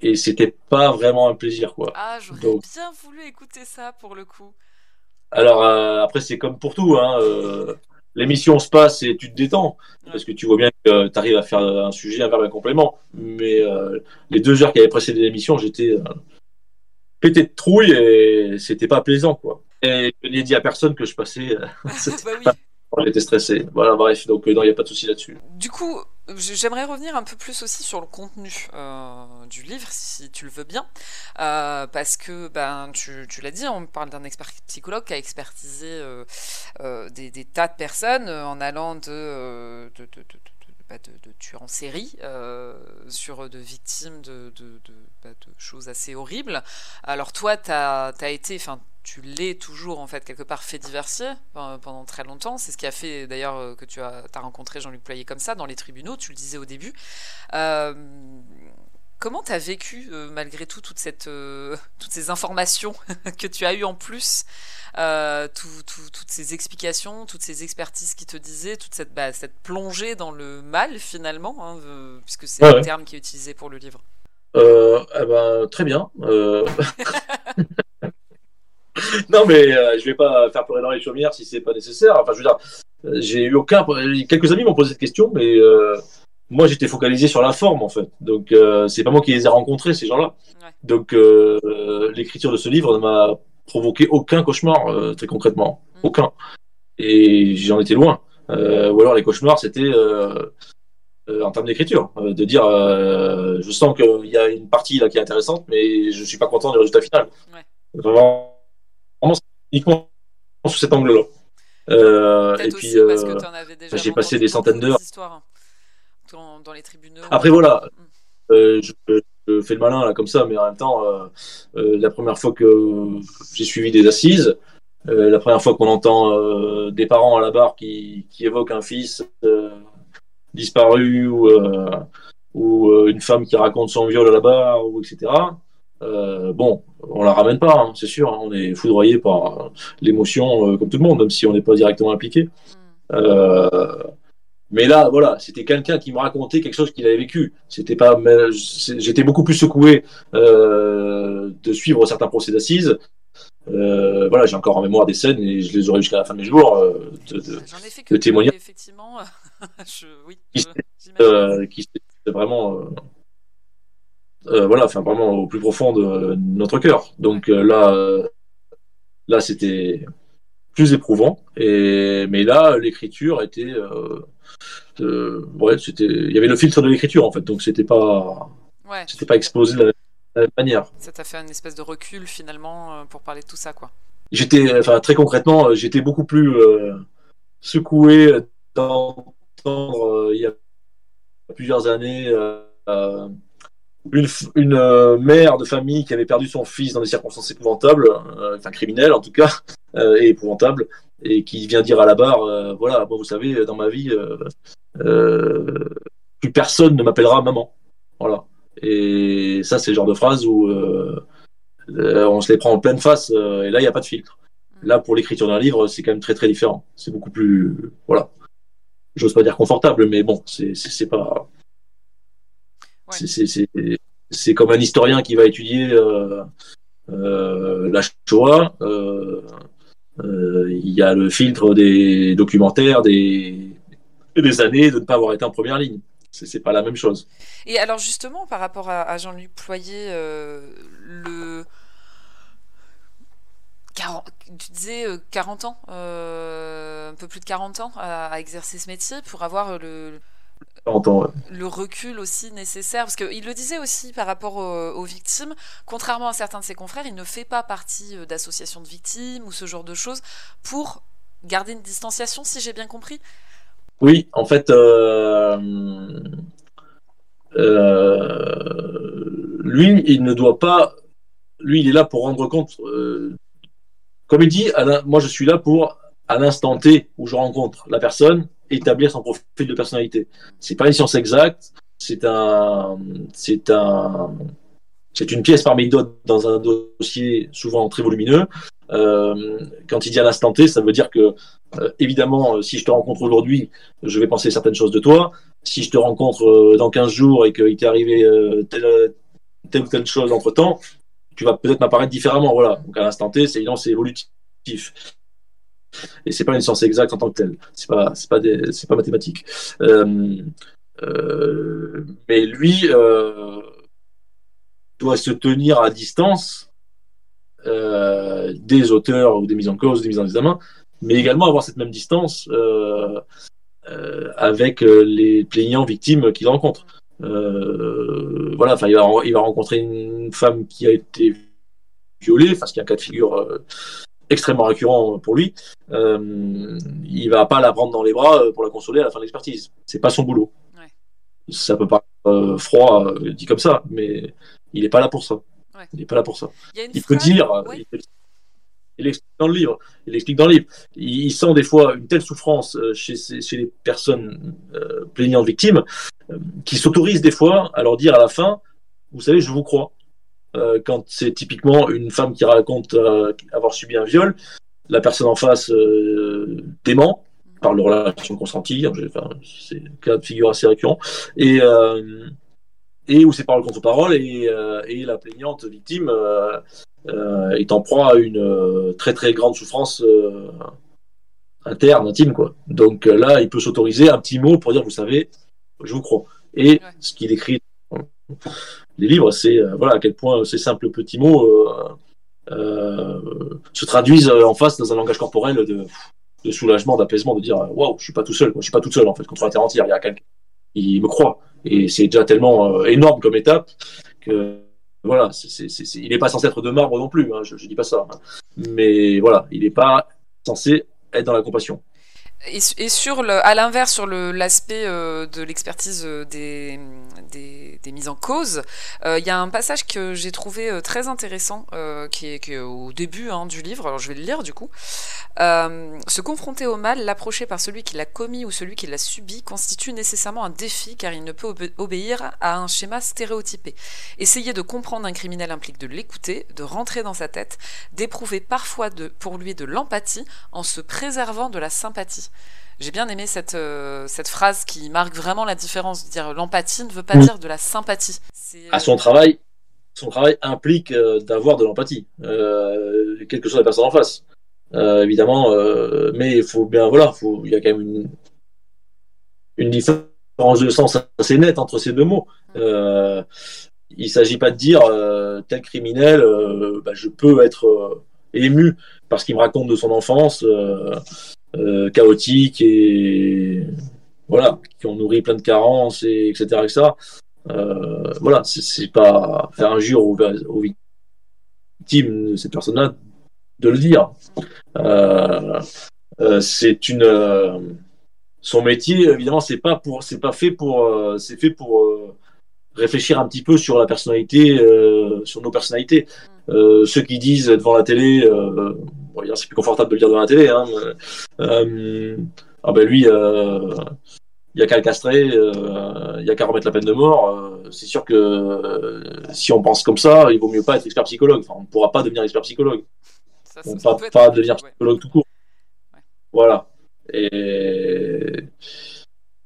et c'était pas vraiment un plaisir quoi. Ah, j'aurais bien voulu écouter ça pour le coup. Alors après c'est comme pour tout, hein, l'émission se passe et tu te détends parce que tu vois bien que tu arrives à faire un sujet, un verbe, un complément. Mais les deux heures qui avaient précédé l'émission, j'étais pété de trouille et c'était pas plaisant quoi. Et je n'ai dit à personne que je passais. (laughs) (laughs) bah J'étais stressé. Voilà, bref, donc non, il n'y a pas de souci là-dessus. Du coup, j'aimerais revenir un peu plus aussi sur le contenu euh, du livre, si tu le veux bien, euh, parce que ben tu, tu l'as dit, on parle d'un expert psychologue qui a expertisé euh, des, tas de personnes en allant de de, tueurs en série, sur de victimes de, de, bah, de, choses assez horribles. Alors toi, tu as, été, tu l'es toujours en fait quelque part fait diversier pendant très longtemps. C'est ce qui a fait d'ailleurs euh, que tu as, rencontré Jean-Luc Ployer comme ça dans les tribunaux, tu le disais au début. Euh, comment tu as vécu euh, malgré tout toute cette, (laughs) toutes ces informations (laughs) que tu as eues en plus toutes ces explications, toutes ces expertises qui te disaient, toute cette, bah, cette plongée dans le mal finalement, hein, puisque c'est le terme qui est utilisé pour le livre. Eh ben, très bien. (laughs) non, mais euh, je vais pas faire pleurer dans les chaumières si c'est pas nécessaire. Enfin, je veux dire, euh, j'ai eu aucun. Quelques amis m'ont posé cette question, mais euh, moi, j'étais focalisé sur la forme, en fait. Donc, c'est pas moi qui les ai rencontrés, ces gens-là. Donc, l'écriture de ce livre ne m'a provoqué aucun cauchemar, très concrètement. Mm. Aucun. Et j'en étais loin. ou alors, les cauchemars, c'était. en termes d'écriture, de dire je sens qu'il y a une partie là qui est intéressante, mais je suis pas content du résultat final. Vraiment, uniquement sous cet angle-là. Euh, et puis, euh, j'ai passé des centaines d'heures. Dans, dans, les tribunaux. Après, voilà, mm. euh, je, fais le malin là comme ça, mais en même temps, la première fois que j'ai suivi des assises, la première fois qu'on entend des parents à la barre qui, qui évoquent un fils disparu ou, ou une femme qui raconte son viol à la barre, ou etc. Euh, bon, on la ramène pas, hein, c'est sûr. Hein. on est foudroyé par l'émotion euh, comme tout le monde, même si on n'est pas directement impliqué. Mm. Euh, mais là, voilà, c'était quelqu'un qui me racontait quelque chose qu'il avait vécu. C'était pas, j'étais beaucoup plus secoué de suivre certains procès d'assises. voilà, j'ai encore en mémoire des scènes et je les aurai jusqu'à la fin de mes jours de, de, témoigner. Effectivement, (laughs) je, oui, qui, vraiment euh, voilà, enfin vraiment au plus profond de notre cœur. Donc euh, là, euh, là c'était plus éprouvant. Et mais là, l'écriture était, ouais, c'était, il y avait le filtre de l'écriture en fait, donc c'était pas, c'était pas exposé de la, même manière. Ça t'a fait une espèce de recul finalement pour parler de tout ça, quoi. J'étais, enfin très concrètement, j'étais beaucoup plus secoué d'entendre il y a plusieurs années une, une euh, mère de famille qui avait perdu son fils dans des circonstances épouvantables, euh, enfin criminelles en tout cas, euh, et épouvantables, et qui vient dire à la barre, voilà, bon, vous savez, dans ma vie, plus personne ne m'appellera maman. Voilà. Et ça, c'est le genre de phrase où on se les prend en pleine face, et là, il n'y a pas de filtre. Mm. Là, pour l'écriture d'un livre, c'est quand même très très différent. C'est beaucoup plus, voilà. J'ose pas dire confortable, mais bon, c'est pas c'est comme un historien qui va étudier euh, euh, la Shoah. Euh, il y a le filtre des documentaires, des, des années de ne pas avoir été en première ligne. C'est pas la même chose. Et alors justement, par rapport à, Jean-Luc Ployer, le... tu disais 40 ans, un peu plus de 40 ans à exercer ce métier pour avoir le, le recul aussi nécessaire, parce qu'il le disait aussi par rapport aux, victimes, contrairement à certains de ses confrères, il ne fait pas partie euh, d'associations de victimes ou ce genre de choses pour garder une distanciation, si j'ai bien compris. Oui, en fait, euh, euh, lui, il ne doit pas, lui, il est là pour rendre compte, comme il dit, moi je suis là pour, à l'instant T où je rencontre la personne, établir son profil de personnalité. C'est pas une science exacte, c'est un, c'est un, c'est une pièce parmi d'autres dans un dossier souvent très volumineux. Euh, quand il dit à l'instant T, ça veut dire que, euh, évidemment, euh, si je te rencontre aujourd'hui, je vais penser certaines choses de toi. Si je te rencontre dans 15 jours et qu'il t'est arrivé tel, telle ou telle chose entre temps, tu vas peut-être m'apparaître différemment. Voilà. Donc à l'instant T, c'est évident, c'est évolutif. Et c'est pas une science exacte en tant que telle. C'est pas, c'est pas, c'est pas mathématique. Euh, euh, mais lui euh, doit se tenir à distance des auteurs ou des mises en cause, des mises en examen, mais également avoir cette même distance avec les plaignants victimes qu'il rencontre. voilà, enfin, il va, il va rencontrer une femme qui a été violée, enfin, ce qui est un cas de figure extrêmement récurrent pour lui. Euh, il va pas la prendre dans les bras pour la consoler à la fin de l'expertise. C'est pas son boulot. Ouais. Ça peut pas euh, froid dit comme ça, mais il n'est pas là pour ça. Il n'est pas là pour ça. Il, peut dire, il, explique dans le livre, il explique dans le livre, il, sent des fois une telle souffrance euh, chez, chez les personnes euh, plaignantes victimes euh, qui s'autorisent des fois à leur dire à la fin, vous savez, je vous crois. Quand c'est typiquement une femme qui raconte avoir subi un viol, la personne en face dément par leur relation consentie, enfin, c'est un cas de figure assez récurrent, et et où c'est parole contre parole et, euh, et la plaignante victime euh, euh, est en proie à une très très grande souffrance interne, intime quoi. Donc là, il peut s'autoriser un petit mot pour dire vous savez, je vous crois. Et ce qu'il écrit les livres, c'est voilà à quel point ces simples petits mots se traduisent en face dans un langage corporel de, de soulagement, d'apaisement, de dire waouh, je suis pas tout seul, je suis pas tout seul en fait contre la terre entière. Il y a quelqu'un qui me croit. Et c'est déjà tellement euh, énorme comme étape que voilà, il n'est pas censé être de marbre non plus, hein, je ne dis pas ça. Hein. Mais voilà, il n'est pas censé être dans la compassion. Et, sur le, à l'inverse, sur l'aspect euh, de l'expertise euh, des, des, mises en cause, euh, il y a un passage que j'ai trouvé très intéressant, qui, est, au début hein, du livre, alors je vais le lire du coup. se confronter au mal, l'approcher par celui qui l'a commis ou celui qui l'a subi, constitue nécessairement un défi car il ne peut obéir à un schéma stéréotypé. Essayer de comprendre un criminel implique de l'écouter, de rentrer dans sa tête, d'éprouver parfois pour lui de l'empathie en se préservant de la sympathie. J'ai bien aimé cette, euh, cette phrase qui marque vraiment la différence. Dire l'empathie ne veut pas mm. dire de la sympathie. À son travail, son travail implique euh, d'avoir de l'empathie, euh, quelle que soit la personne en face. évidemment, mais il faut bien, voilà, il y a quand même une, une différence de sens assez nette entre ces deux mots. il ne s'agit pas de dire tel criminel, bah, je peux être ému parce qu'il me raconte de son enfance. Euh, chaotiques et voilà, qui ont nourri plein de carences, et etc. etc. Euh, voilà, c'est pas faire injure aux, aux victimes de ces personnes-là de le dire. Euh, euh c'est une son métier évidemment c'est pas pour c'est pas fait pour c'est fait pour réfléchir un petit peu sur la personnalité sur nos personnalités ceux qui disent devant la télé c'est plus confortable de le dire devant la télé. Hein, euh, ah ben lui, euh, il n'y a qu'à le castrer, euh, il n'y a qu'à remettre la peine de mort. c'est sûr que si on pense comme ça, il vaut mieux pas être expert psychologue. Enfin, on ne pourra pas devenir expert psychologue. on ne pourra pas, devenir psychologue tout court. Voilà. Et,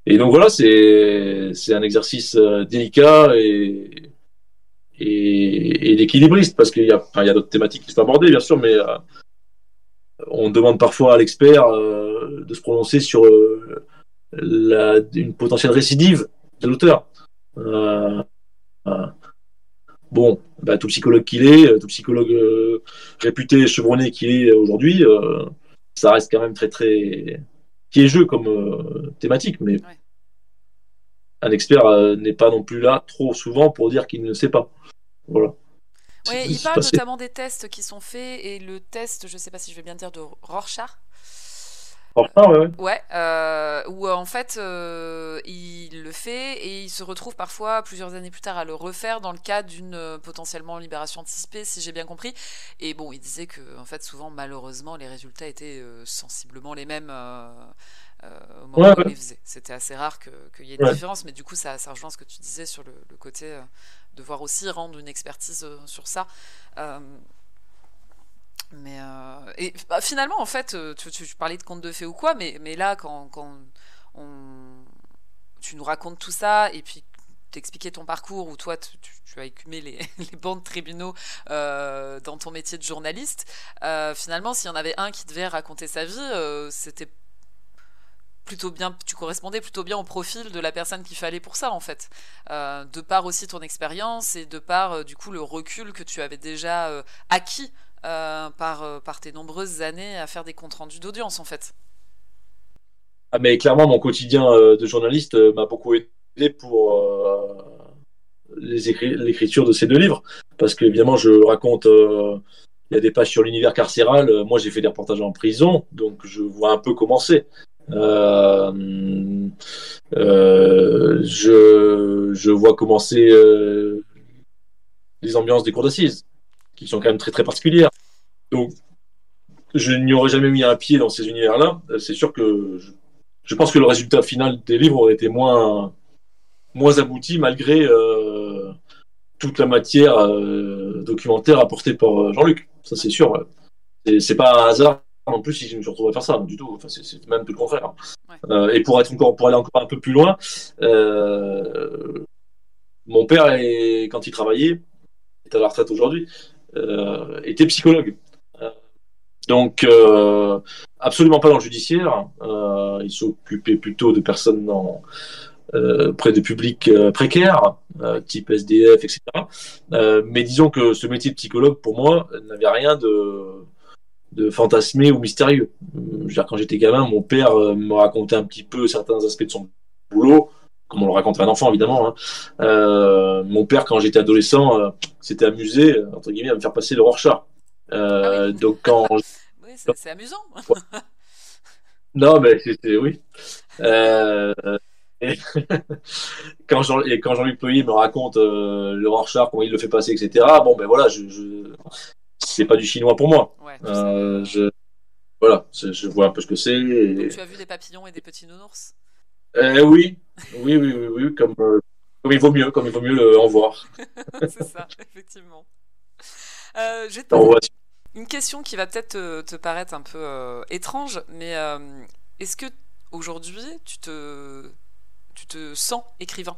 et donc voilà, c'est un exercice délicat et, et, d'équilibriste parce qu'il y a, y a d'autres thématiques qui sont abordées, bien sûr, mais on demande parfois à l'expert euh, de se prononcer sur euh, une potentielle récidive de l'auteur. Euh, bon, bah, tout psychologue qu'il est, tout psychologue réputé, chevronné qu'il est aujourd'hui, ça reste quand même très très piégeux comme thématique, mais un expert n'est pas non plus là trop souvent pour dire qu'il ne sait pas. Voilà. Oui, il parle notamment des tests qui sont faits et le test, je ne sais pas si je vais bien dire, de Rorschach. Rorschach, ouais. Ouais, euh, où euh, en fait euh, il le fait et il se retrouve parfois plusieurs années plus tard à le refaire dans le cadre d'une potentiellement libération anticipée, si j'ai bien compris. Et bon, il disait que en fait souvent malheureusement les résultats étaient sensiblement les mêmes. Au moment où il faisait. C'était assez rare qu'il y ait des différences, mais du coup, ça, ça rejoint ce que tu disais sur le, le côté devoir aussi rendre une expertise euh, sur ça. Euh, mais euh, et bah, finalement, en fait, tu, tu, parlais de contes de fées ou quoi, mais, mais là, quand, quand on, tu nous racontes tout ça, et puis t'expliquer ton parcours, où toi, tu, as écumé les, (laughs) bancs de tribunaux dans ton métier de journaliste, finalement, s'il y en avait un qui devait raconter sa vie, c'était plutôt bien, tu correspondais plutôt bien au profil de la personne qu'il fallait pour ça en fait. Euh, de par aussi ton expérience et de par euh, du coup le recul que tu avais déjà euh, acquis par, par tes nombreuses années à faire des comptes rendus d'audience en fait. Ah mais clairement mon quotidien de journaliste m'a beaucoup aidé pour l'écriture de ces deux livres parce que évidemment je raconte il y a des pages sur l'univers carcéral. Moi, j'ai fait des reportages en prison, donc je vois un peu euh, je, je vois commencer euh, les ambiances des cours d'assises, qui sont quand même très très particulières. Donc, je n'y aurais jamais mis un pied dans ces univers-là. C'est sûr que je, pense que le résultat final des livres aurait été moins, moins abouti malgré euh, toute la matière euh, documentaire apportée par Jean-Luc. Ça, c'est sûr. C'est pas un hasard en plus si je me suis retrouvé à faire ça, du tout. Enfin, c'est même tout le contraire. Euh, et pour être encore, pour aller encore un peu plus loin, euh, mon père, quand il travaillait, est à la retraite aujourd'hui, euh, était psychologue. Donc, absolument pas dans le judiciaire. il s'occupait plutôt de personnes dans, près de publics précaires, type SDF, etc. mais disons que ce métier de psychologue, pour moi, n'avait rien de de fantasmé ou mystérieux. quand j'étais gamin, mon père euh, me racontait un petit peu certains aspects de son boulot, comme on le raconterait un enfant évidemment. Hein. Euh, mon père, quand j'étais adolescent, euh, s'était amusé entre guillemets à me faire passer le Rorschach. Ah donc quand (laughs) oui, c'est amusant. non, mais c'était oui. (laughs) quand Jean, et quand Jean-Luc me raconte le Rorschach, comment il le fait passer, etc. Bon, ben voilà, je, c'est pas du chinois pour moi. Euh, je, voilà, je vois un peu ce que c'est. tu as vu des papillons et des petits nounours? Euh, oui. oui, oui, oui, oui, comme, euh, comme il vaut mieux, comme il vaut mieux en voir. (laughs) c'est ça, effectivement. J'ai une question qui va peut-être te, paraître un peu étrange, mais est-ce que aujourd'hui tu te, tu te sens écrivain?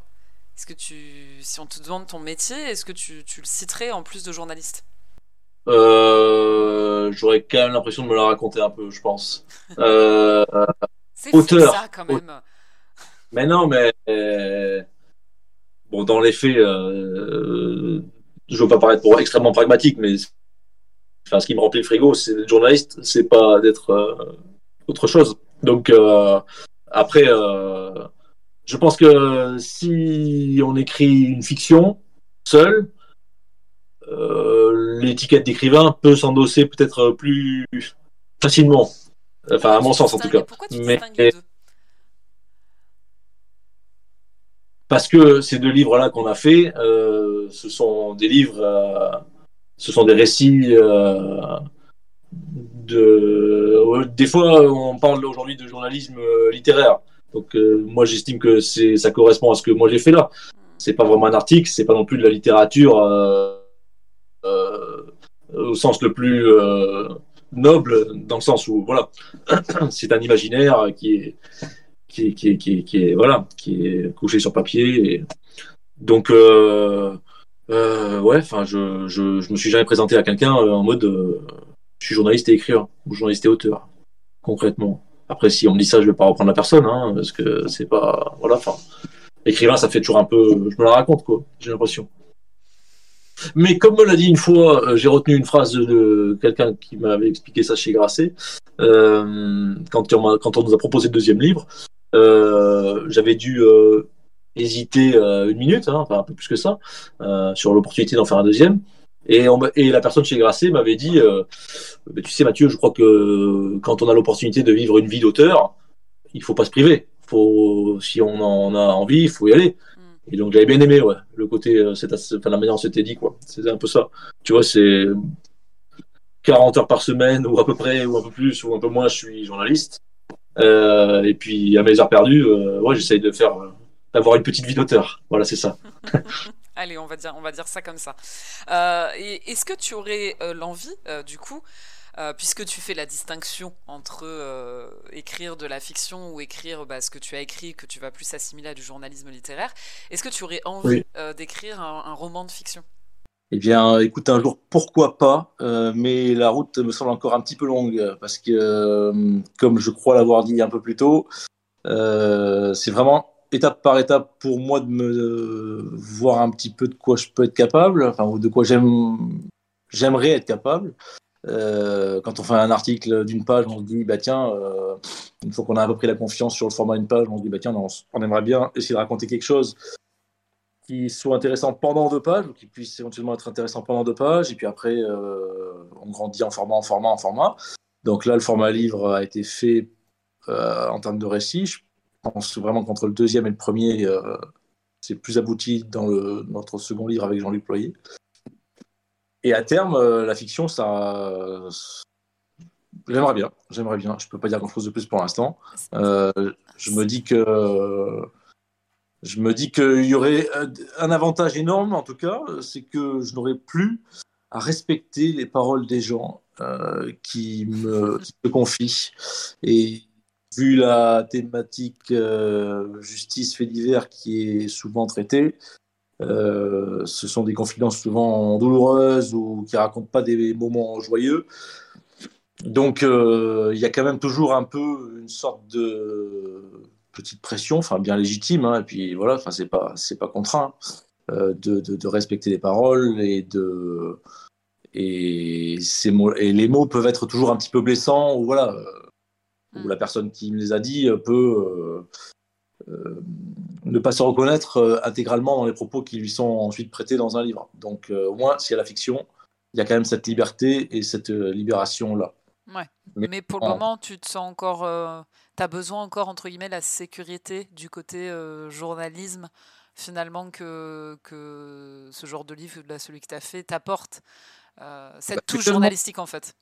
Est-ce que tu, si on te demande ton métier, est-ce que tu, tu le citerais en plus de journaliste? Euh, j'aurais quand même l'impression de me la raconter un peu, je pense. (laughs) Euh, c'est auteur. ça quand même. Mais non, mais bon, dans les faits, euh, je veux pas paraître pour extrêmement pragmatique, mais enfin, ce qui me remplit le frigo, c'est d'être journaliste, c'est pas d'être euh, autre chose. Donc après, je pense que si on écrit une fiction seul, euh, l'étiquette d'écrivain peut s'endosser peut-être plus facilement. Enfin, à mon sens en tout cas. Mais parce que ces deux livres-là qu'on a fait, euh, ce sont des livres, euh, ce sont des récits de. Des fois, on parle aujourd'hui de journalisme littéraire. Donc, moi, j'estime que c'est, ça correspond à ce que moi j'ai fait là. C'est pas vraiment un article, c'est pas non plus de la littérature euh, au sens le plus euh, noble, dans le sens où voilà, (clears throat) c'est un imaginaire qui est qui, qui, qui, qui, est voilà, qui est couché sur papier. Donc euh, euh, ouais, enfin, je, je, je me suis jamais présenté à quelqu'un en mode je suis journaliste et écrivain ou journaliste et auteur, concrètement. Après, si on me dit ça, je vais pas reprendre la personne, hein, parce que c'est pas voilà. Enfin, écrivain, ça fait toujours un peu, je me la raconte quoi. J'ai l'impression. Mais comme me l'a dit une fois, euh, j'ai retenu une phrase de, quelqu'un qui m'avait expliqué ça chez Grasset, euh, quand, on on nous a proposé le deuxième livre. Euh, j'avais dû hésiter une minute, hein, enfin un peu plus que ça, sur l'opportunité d'en faire un deuxième. Et, et, la personne chez Grasset m'avait dit, tu sais Mathieu, je crois que quand on a l'opportunité de vivre une vie d'auteur, il faut pas se priver. Faut, si on en a envie, il faut y aller. Et donc j'avais bien aimé, ouais, le côté, euh, enfin, la manière dont c'était dit, quoi. C'était un peu ça. Tu vois, c'est 40 heures par semaine, ou à peu près, ou un peu plus, ou un peu moins, je suis journaliste. Euh, et puis à mes heures perdues, euh, ouais, j'essaye de faire, d'avoir une petite vie d'auteur. Voilà, c'est ça. (laughs) Allez, on va dire, on va dire ça comme ça. Est-ce que tu aurais l'envie, du coup, puisque tu fais la distinction entre écrire de la fiction ou écrire bah, ce que tu as écrit, que tu vas plus assimiler à du journalisme littéraire, est-ce que tu aurais envie d'écrire un, roman de fiction? Eh bien, écoute, un jour, pourquoi pas, mais la route me semble encore un petit peu longue, parce que, comme je crois l'avoir dit un peu plus tôt, c'est vraiment étape par étape pour moi de me voir un petit peu de quoi je peux être capable, enfin, ou de quoi j'aime, j'aimerais être capable. Euh, quand on fait un article d'une page, on se dit, bah tiens, euh, une fois qu'on a à peu près la confiance sur le format d'une page, on se dit, bah tiens, on, aimerait bien essayer de raconter quelque chose qui soit intéressant pendant deux pages, ou qui puisse éventuellement être intéressant pendant deux pages, et puis après, euh, on grandit en format, en format, en format. Donc là, le format livre a été fait en termes de récit. Je pense vraiment qu'entre le deuxième et le premier, euh, c'est plus abouti dans notre second livre avec Jean-Luc Ployer. Et à terme, euh, la fiction, ça. J'aimerais bien, j'aimerais bien. Je peux pas dire grand-chose de plus pour l'instant. Euh, je me dis que je me dis qu'il y aurait un avantage énorme, en tout cas, c'est que je n'aurais plus à respecter les paroles des gens qui, me, qui me confient. Et vu la thématique euh, justice fait divers qui est souvent traitée, euh, ce sont des confidences souvent douloureuses ou qui racontent pas des moments joyeux. Donc euh, il y a quand même toujours un peu une sorte de petite pression, enfin bien légitime, hein, et puis voilà, enfin c'est pas c'est pas contraint de, de, de, respecter les paroles et de et, ces mots, et les mots peuvent être toujours un petit peu blessants ou voilà où la personne qui me les a dit euh, peut euh, euh, ne pas se reconnaître intégralement dans les propos qui lui sont ensuite prêtés dans un livre. Donc au moins, s'il y a la fiction, il y a quand même cette liberté et cette libération-là. Ouais. Mais, pour le moment, tu te sens encore. tu as besoin encore, entre guillemets, la sécurité du côté journalisme, finalement, que, que ce genre de livre, là, celui que tu as fait, t'apporte. cette bah, touche journalistique, en fait.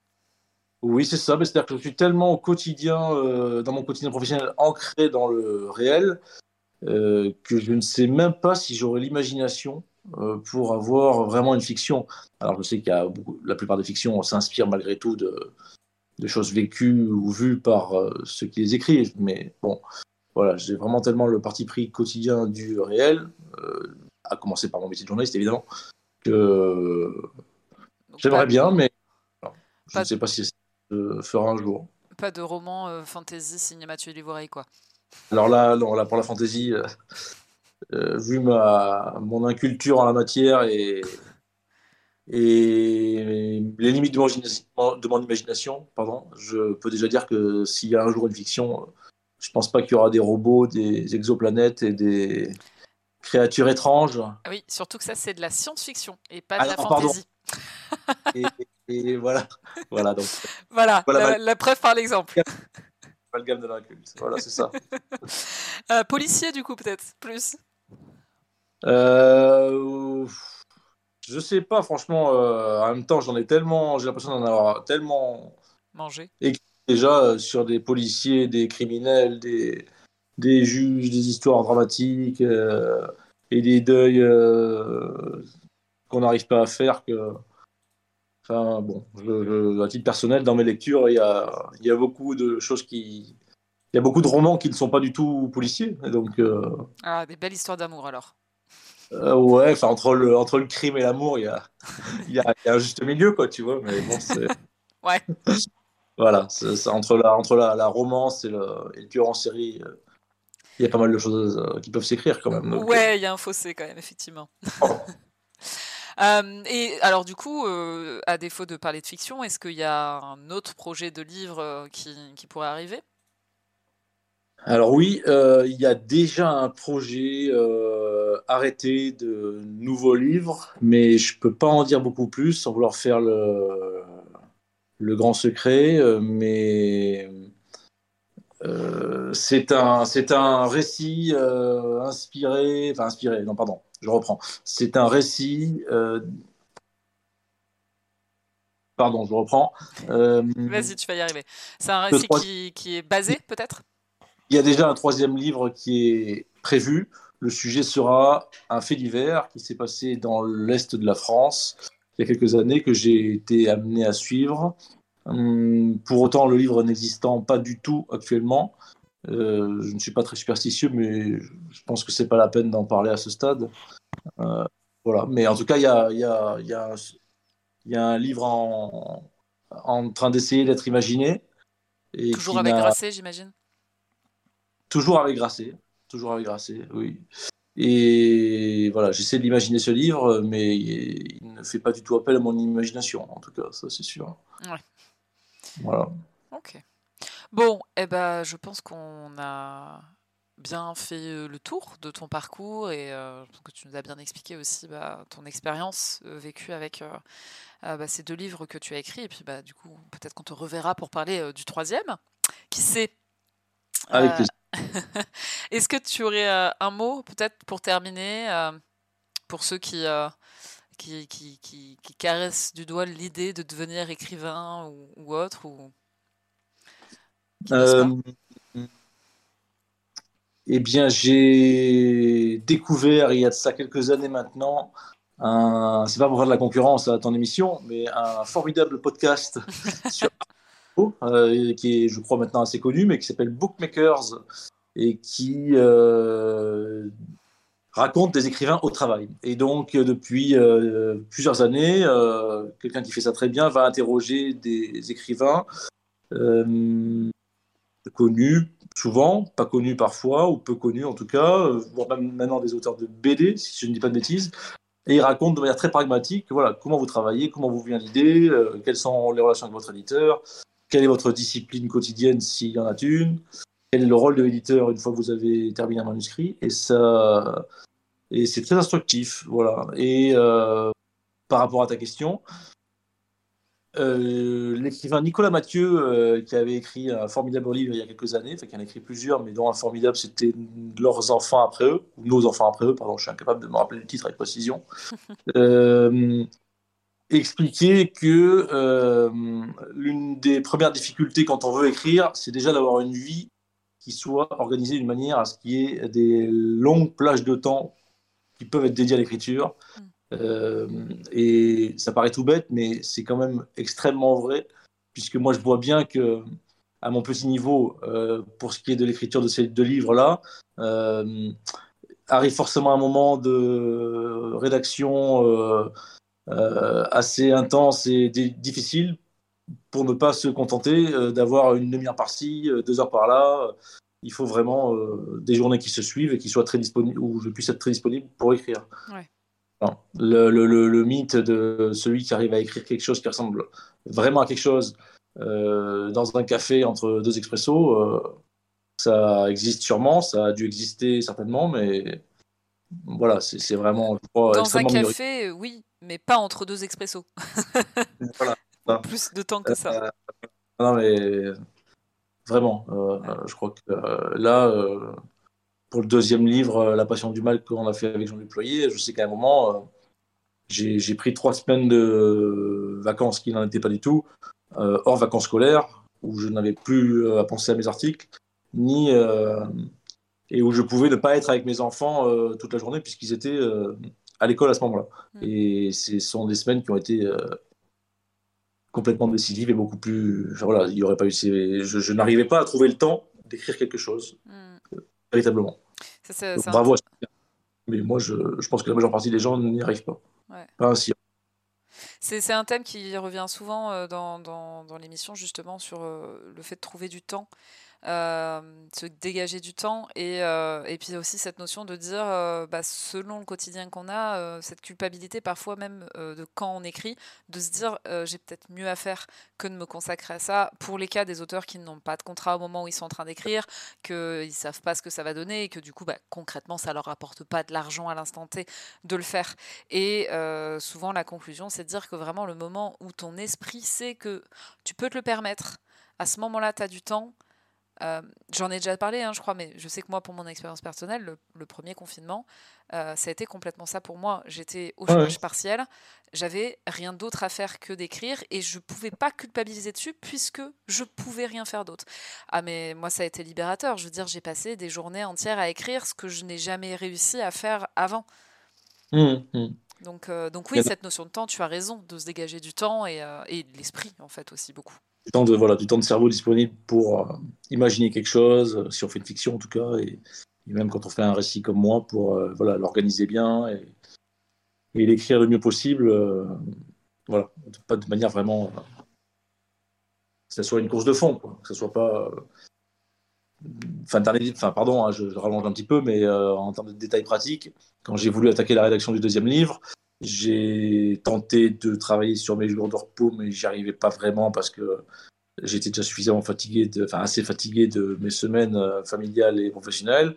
Oui, c'est ça. C'est-à-dire que je suis tellement au quotidien, euh, dans mon quotidien professionnel, ancré dans le réel, euh, que je ne sais même pas si j'aurai l'imagination euh, pour avoir vraiment une fiction. Alors, je sais qu'il y a beaucoup, la plupart des fictions s'inspirent malgré tout de, choses vécues ou vues par ceux qui les écrivent. Mais bon, voilà, j'ai vraiment tellement le parti pris quotidien du réel, à commencer par mon métier de journaliste évidemment, que j'aimerais bien, mais je ne sais pas si c'est fera un jour. Pas de roman euh, fantasy signé Mathieu quoi. Alors là, non, là pour la fantasy, euh, euh, vu ma, mon inculture en la matière et, et les limites de mon, de mon imagination, pardon, je peux déjà dire que s'il y a un jour une fiction, je pense pas qu'il y aura des robots, des exoplanètes et des créatures étranges. Ah oui, surtout que ça c'est de la science-fiction et pas de ah la fantasy. Et, et voilà. Voilà, donc, (laughs) voilà, la, preuve par l'exemple. (laughs) Amalgame de l'inculte. Voilà, c'est ça. (laughs) Euh, policier, du coup, peut-être, plus euh, Je sais pas, franchement. Euh, en même temps, j'en ai tellement. J'ai l'impression d'en avoir tellement. Mangé. Écrit déjà euh, sur des policiers, des criminels, des, des juges, des histoires dramatiques et des deuils qu'on n'arrive pas à faire que Enfin, bon, à titre personnel, dans mes lectures, il y a, il y a beaucoup de choses qui. Il y a beaucoup de romans qui ne sont pas du tout policiers. donc, euh, Ah, des belles histoires d'amour alors. Euh, ouais, enfin, entre le, entre le crime et l'amour, il y a, il, y a, il y a un juste milieu, quoi, tu vois. Mais bon, c'est. (laughs) ouais. voilà, c'est, entre, la, entre la, la romance et le, et le tueur en série, euh, il y a pas mal de choses qui peuvent s'écrire quand même. ouais, il y a un fossé quand même, effectivement. Euh, et alors du coup, euh, à défaut de parler de fiction, est-ce qu'il y a un autre projet de livre euh, qui, pourrait arriver? Alors oui, il y a déjà un projet arrêté de nouveaux livres, mais je ne peux pas en dire beaucoup plus sans vouloir faire le, grand secret. mais c'est un, un récit inspiré, enfin inspiré, non pardon, je reprends. C'est un récit. Euh, pardon, je reprends. Euh, Vas-y, tu vas y arriver. C'est un récit qui, est basé, peut-être? Il y a déjà un troisième livre qui est prévu. Le sujet sera un fait divers qui s'est passé dans l'est de la France il y a quelques années que j'ai été amené à suivre. Hum, pour autant, le livre n'existant pas du tout actuellement, euh, je ne suis pas très superstitieux, mais je pense que c'est pas la peine d'en parler à ce stade. Euh, voilà. Mais en tout cas, il y a, y, a, y, a, y a, un livre en, en train d'essayer d'être imaginé. Et Toujours avec Grasset, j'imagine Toujours avec Grasset. Toujours avec Grasset, oui. Et voilà, j'essaie d'imaginer ce livre, mais il ne fait pas du tout appel à mon imagination, en tout cas, ça c'est sûr. Ouais. Voilà. Ok. Bon, eh ben, je pense qu'on a bien fait euh, le tour de ton parcours et euh, que tu nous as bien expliqué aussi bah, ton expérience euh, vécue avec bah, ces deux livres que tu as écrits. Et puis, bah, du coup, peut-être qu'on te reverra pour parler du troisième. Qui sait? Avec. (laughs) Est-ce que tu aurais un mot, peut-être, pour terminer, pour ceux qui, qui, qui, qui, caressent du doigt l'idée de devenir écrivain ou, ou autre ou... Euh, eh bien, j'ai découvert il y a de ça quelques années maintenant, un, c'est pas pour faire de la concurrence à ton émission, mais un formidable podcast (laughs) sur euh, qui est, je crois, maintenant assez connu, mais qui s'appelle Bookmakers et qui euh, raconte des écrivains au travail. Et donc, depuis plusieurs années, quelqu'un qui fait ça très bien va interroger des écrivains connus souvent, pas connus parfois, ou peu connus en tout cas, euh, voire même maintenant des auteurs de BD, si je ne dis pas de bêtises. Et il raconte de manière très pragmatique voilà, comment vous travaillez, comment vous vient l'idée, euh, quelles sont les relations avec votre éditeur, quelle est votre discipline quotidienne s'il y en a une, quel est le rôle de l'éditeur une fois que vous avez terminé un manuscrit. Et, ça, et c'est très instructif. Voilà. Et euh, par rapport à ta question, euh, l'écrivain Nicolas Mathieu, euh, qui avait écrit un formidable livre il y a quelques années, enfin qui en a écrit plusieurs, mais dont un formidable, c'était Leurs enfants après eux, ou Nos enfants après eux, pardon, je suis incapable de me rappeler le titre avec précision, (laughs) euh, expliquait que l'une des premières difficultés quand on veut écrire, c'est déjà d'avoir une vie qui soit organisée d'une manière à ce qu'il y ait des longues plages de temps qui peuvent être dédiées à l'écriture. Euh, et ça paraît tout bête, mais c'est quand même extrêmement vrai, puisque moi je vois bien que, à mon petit niveau, euh, pour ce qui est de l'écriture de ces deux livres-là, euh, arrive forcément un moment de rédaction assez intense et difficile pour ne pas se contenter d'avoir une demi-heure par-ci, deux heures par-là. Il faut vraiment des journées qui se suivent et qui soient très disponibles, où je puisse être très disponible pour écrire. Le, le, le, mythe de celui qui arrive à écrire quelque chose qui ressemble vraiment à quelque chose euh, dans un café entre deux expressos, euh, ça existe sûrement, ça a dû exister certainement, mais voilà, c'est vraiment. dans un café, oui, mais pas entre deux expressos. (laughs) voilà. Plus de temps que ça. Euh, non, mais vraiment, je crois que là pour le deuxième livre, euh, La Passion du Mal, qu'on a fait avec Jean Duployer, je sais qu'à un moment, euh, j'ai pris trois semaines de vacances qui n'en étaient pas du tout, euh, hors vacances scolaires, où je n'avais plus à penser à mes articles, ni et où je pouvais ne pas être avec mes enfants toute la journée puisqu'ils étaient à l'école à ce moment-là. Mm. Et ce sont des semaines qui ont été complètement décisives et beaucoup plus. voilà, il y aurait pas eu. Je, n'arrivais pas à trouver le temps d'écrire quelque chose. Mm véritablement. bravo Mais moi, je, je, pense que la majeure partie des gens n'y arrivent pas. Pas ainsi. C'est un thème qui revient souvent euh, dans, dans, dans l'émission, justement, sur euh, le fait de trouver du temps se dégager du temps et, euh, et, puis aussi cette notion de dire, euh, bah, selon le quotidien qu'on a, cette culpabilité parfois même de quand on écrit, de se dire j'ai peut-être mieux à faire que de me consacrer à ça. Pour les cas des auteurs qui n'ont pas de contrat au moment où ils sont en train d'écrire, qu'ils savent pas ce que ça va donner et que du coup bah, concrètement ça leur rapporte pas de l'argent à l'instant T de le faire. Et souvent la conclusion c'est de dire que vraiment le moment où ton esprit sait que tu peux te le permettre, à ce moment-là tu as du temps, euh, j'en ai déjà parlé, hein, je crois, mais je sais que moi, pour mon expérience personnelle, le, premier confinement, euh, ça a été complètement ça pour moi. J'étais au chômage partiel, j'avais rien d'autre à faire que d'écrire et je pouvais pas culpabiliser dessus puisque je pouvais rien faire d'autre. Ah, mais moi, ça a été libérateur. Je veux dire, j'ai passé des journées entières à écrire ce que je n'ai jamais réussi à faire avant. Mmh, mmh. Donc, euh, donc oui, cette notion de temps, tu as raison de se dégager du temps et, et de l'esprit, en fait, aussi beaucoup. Du temps de voilà, du temps de cerveau disponible pour imaginer quelque chose, si on fait une fiction en tout cas, et, même quand on fait un récit comme moi, pour voilà l'organiser bien et, et l'écrire le mieux possible. voilà, pas de manière vraiment que ce soit une course de fond, que ce soit pas enfin, pardon, hein, je, rallonge un petit peu, mais euh, en termes de détails pratiques, quand j'ai voulu attaquer la rédaction du deuxième livre, j'ai tenté de travailler sur mes jours de repos, mais j'y arrivais pas vraiment parce que j'étais déjà suffisamment fatigué, de, enfin assez fatigué de mes semaines euh, familiales et professionnelles.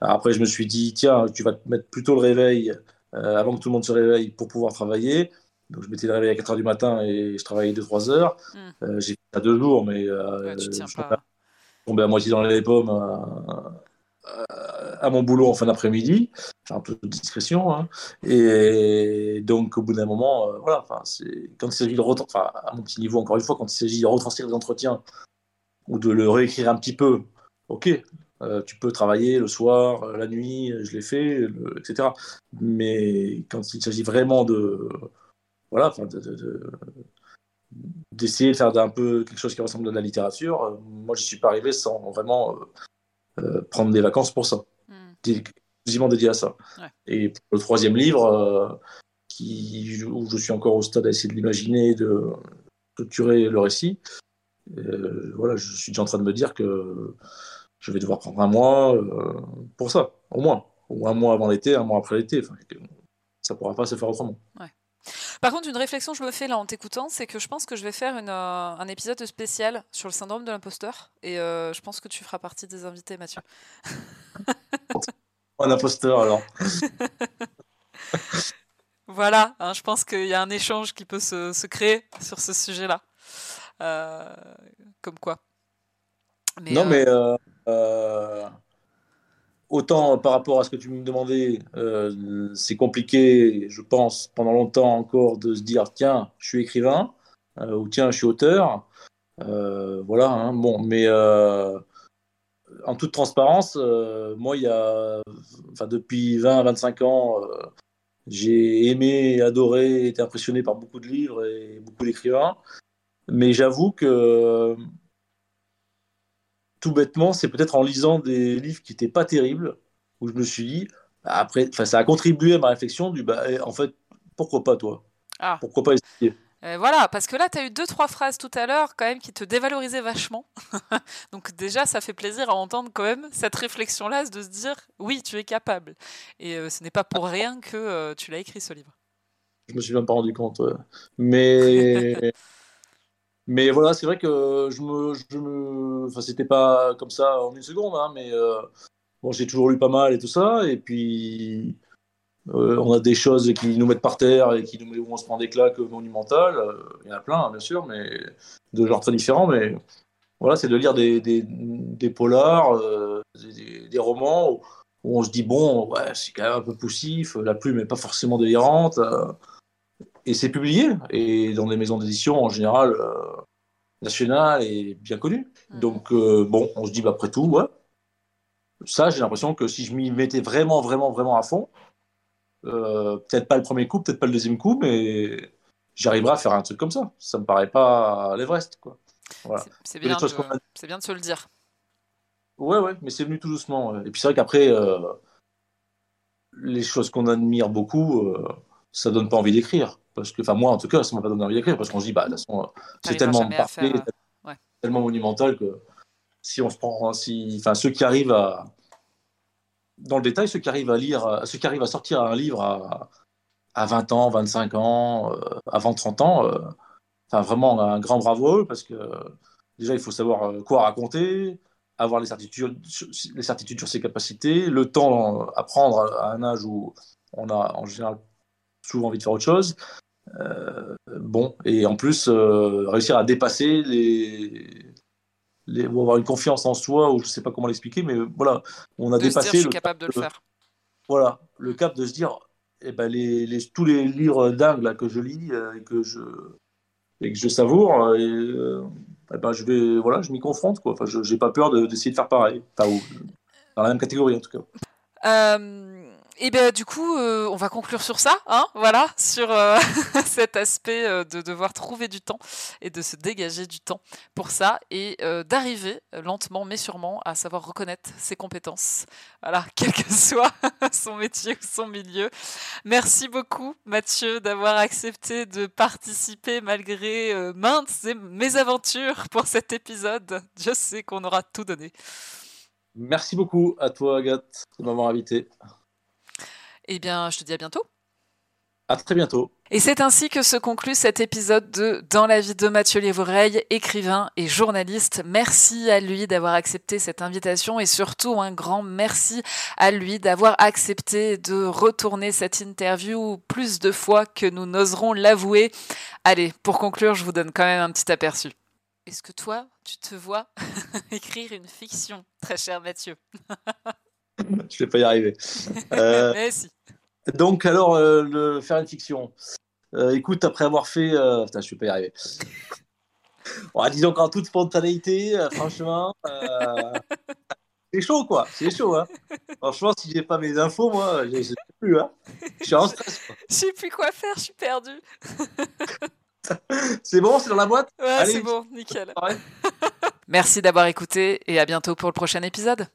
après, je me suis dit, tiens, tu vas te mettre plutôt le réveil euh, avant que tout le monde se réveille pour pouvoir travailler. Donc, je mettais le réveil à 4 h du matin et je travaillais 2-3 heures. Hmm. j'ai fait ça deux jours, mais tu tiens pas tombé à moitié dans les pommes à, mon boulot en fin d'après-midi, peu de discrétion. Hein. Et donc, au bout d'un moment, euh, voilà, quand il s'agit de enfin, à mon petit niveau, encore une fois, quand il s'agit de retranscrire les entretiens ou de le réécrire un petit peu, ok, euh, tu peux travailler le soir, euh, la nuit, je l'ai fait, etc. Mais quand il s'agit vraiment de, voilà, de, d'essayer de faire un peu quelque chose qui ressemble à de la littérature. Moi, je suis pas arrivé sans vraiment euh, euh, prendre des vacances pour ça, mm. exclusivement dédié à ça. Et pour le troisième livre, qui, où je suis encore au stade à essayer de l'imaginer, de structurer le récit, voilà, je suis déjà en train de me dire que je vais devoir prendre un mois pour ça, au moins. Ou un mois avant l'été, un mois après l'été. Enfin, ça pourra pas se faire autrement. Ouais. Par contre, une réflexion que je me fais là en t'écoutant, c'est que je pense que je vais faire une, euh, un épisode spécial sur le syndrome de l'imposteur. Et euh, je pense que tu feras partie des invités, Mathieu. (laughs) un imposteur alors. (laughs) voilà, hein, je pense qu'il y a un échange qui peut se, se créer sur ce sujet-là. Euh, comme quoi. non, mais autant par rapport à ce que tu me demandais, euh, c'est compliqué, je pense, pendant longtemps encore, de se dire tiens, je suis écrivain euh, ou tiens, je suis auteur. Euh, voilà, hein, bon, mais en toute transparence, moi, il y a, enfin, depuis 20 25 ans, j'ai aimé, adoré, été impressionné par beaucoup de livres et beaucoup d'écrivains. Mais j'avoue que tout bêtement, c'est peut-être en lisant des livres qui n'étaient pas terribles, où je me suis dit, après, ça a contribué à ma réflexion du, bah, eh, en fait, pourquoi pas toi? Ah. Pourquoi pas essayer? Euh, voilà, parce que là, tu as eu deux, trois phrases tout à l'heure quand même qui te dévalorisaient vachement. (laughs) Donc déjà, ça fait plaisir à entendre quand même cette réflexion-là, de se dire, oui, tu es capable. Et euh, ce n'est pas pour rien que euh, tu l'as écrit, ce livre. Je me suis même pas rendu compte. Mais (laughs) Mais voilà, c'est vrai que je me, je me, enfin, c'était pas comme ça en une seconde, hein, mais euh, bon, j'ai toujours lu pas mal et tout ça, et puis euh, on a des choses qui nous mettent par terre et qui nous où on se prend des claques monumentales. Euh, il y en a plein, hein, bien sûr, mais de genres très différents. Mais voilà, c'est de lire des, des, des polars, des, des, romans où, on se dit bon, ouais, c'est quand même un peu poussif, la plume n'est pas forcément délirante et c'est publié, et dans des maisons d'édition en général euh, nationales et bien connues. Donc, euh, bon, on se dit, bah, après tout, ouais. Ça, j'ai l'impression que si je m'y mettais vraiment, vraiment, vraiment à fond, euh, peut-être pas le premier coup, peut-être pas le deuxième coup, mais j'arriverai à faire un truc comme ça. Ça me paraît pas l'Everest, quoi. Voilà. C'est bien, bien, de se le dire. Ouais, ouais, mais c'est venu tout doucement. Et puis c'est vrai qu'après, les choses qu'on admire beaucoup, ça donne pas envie d'écrire. Parce que, enfin, moi, en tout cas, ça m'a pas donné envie d'écrire parce qu'on se dit, bah, de toute façon, c'est tellement parfait, euh, tellement monumental que si on se prend, si, enfin, ceux qui arrivent à, dans le détail, ceux qui arrivent à lire, ceux qui arrivent à sortir un livre à, à 20 ans, 25 ans, euh, avant 30 ans, euh, enfin, vraiment un grand bravo à eux parce que déjà, il faut savoir quoi raconter, avoir les certitudes, les certitudes sur ses capacités, le temps à prendre à un âge où on a en général souvent envie de faire autre chose. Euh, bon, et en plus, euh, réussir à dépasser les, les, ou avoir une confiance en soi, ou je sais pas comment l'expliquer, mais voilà, on a dépassé. le capable de le faire. Voilà, le cap de se dire, eh ben, les, les, tous les livres dingues là, que je lis euh, et que je, et que je savoure, et, eh ben, je vais, voilà, je m'y confronte, quoi. Enfin, je n'ai pas peur d'essayer de, faire pareil, enfin, dans la même catégorie en tout cas. Et ben du coup, euh, on va conclure sur ça, hein, voilà, sur euh, (laughs) cet aspect euh, de devoir trouver du temps et de se dégager du temps pour ça et d'arriver lentement mais sûrement à savoir reconnaître ses compétences, voilà, (laughs) quel que soit (laughs) son métier ou son milieu. Merci beaucoup Mathieu d'avoir accepté de participer malgré maintes mésaventures pour cet épisode. Je sais qu'on aura tout donné. Merci beaucoup à toi Agathe de m'avoir invité. Eh bien, je te dis à bientôt. À très bientôt. Et c'est ainsi que se conclut cet épisode de Dans la vie de Mathieu Liévoreil, écrivain et journaliste. Merci à lui d'avoir accepté cette invitation et surtout un grand merci à lui d'avoir accepté de retourner cette interview plus de fois que nous n'oserons l'avouer. Allez, pour conclure, je vous donne quand même un petit aperçu. Est-ce que toi, tu te vois (laughs) écrire une fiction, très cher Mathieu? (laughs) (laughs) je vais pas y arriver. Euh, (laughs) Mais si. Donc, alors, euh, le, faire une fiction. Euh, écoute, après avoir fait. putain, je vais pas y arriver. Bon, (laughs) disons qu'en toute spontanéité, franchement, c'est chaud, quoi. C'est chaud, hein. Franchement, si j'ai pas mes infos, moi, je sais plus, hein. Je suis en stress. Je sais plus quoi faire, je suis perdu. c'est bon, c'est dans la boîte? Ouais, c'est bon, nickel. Merci d'avoir écouté et à bientôt pour le prochain épisode.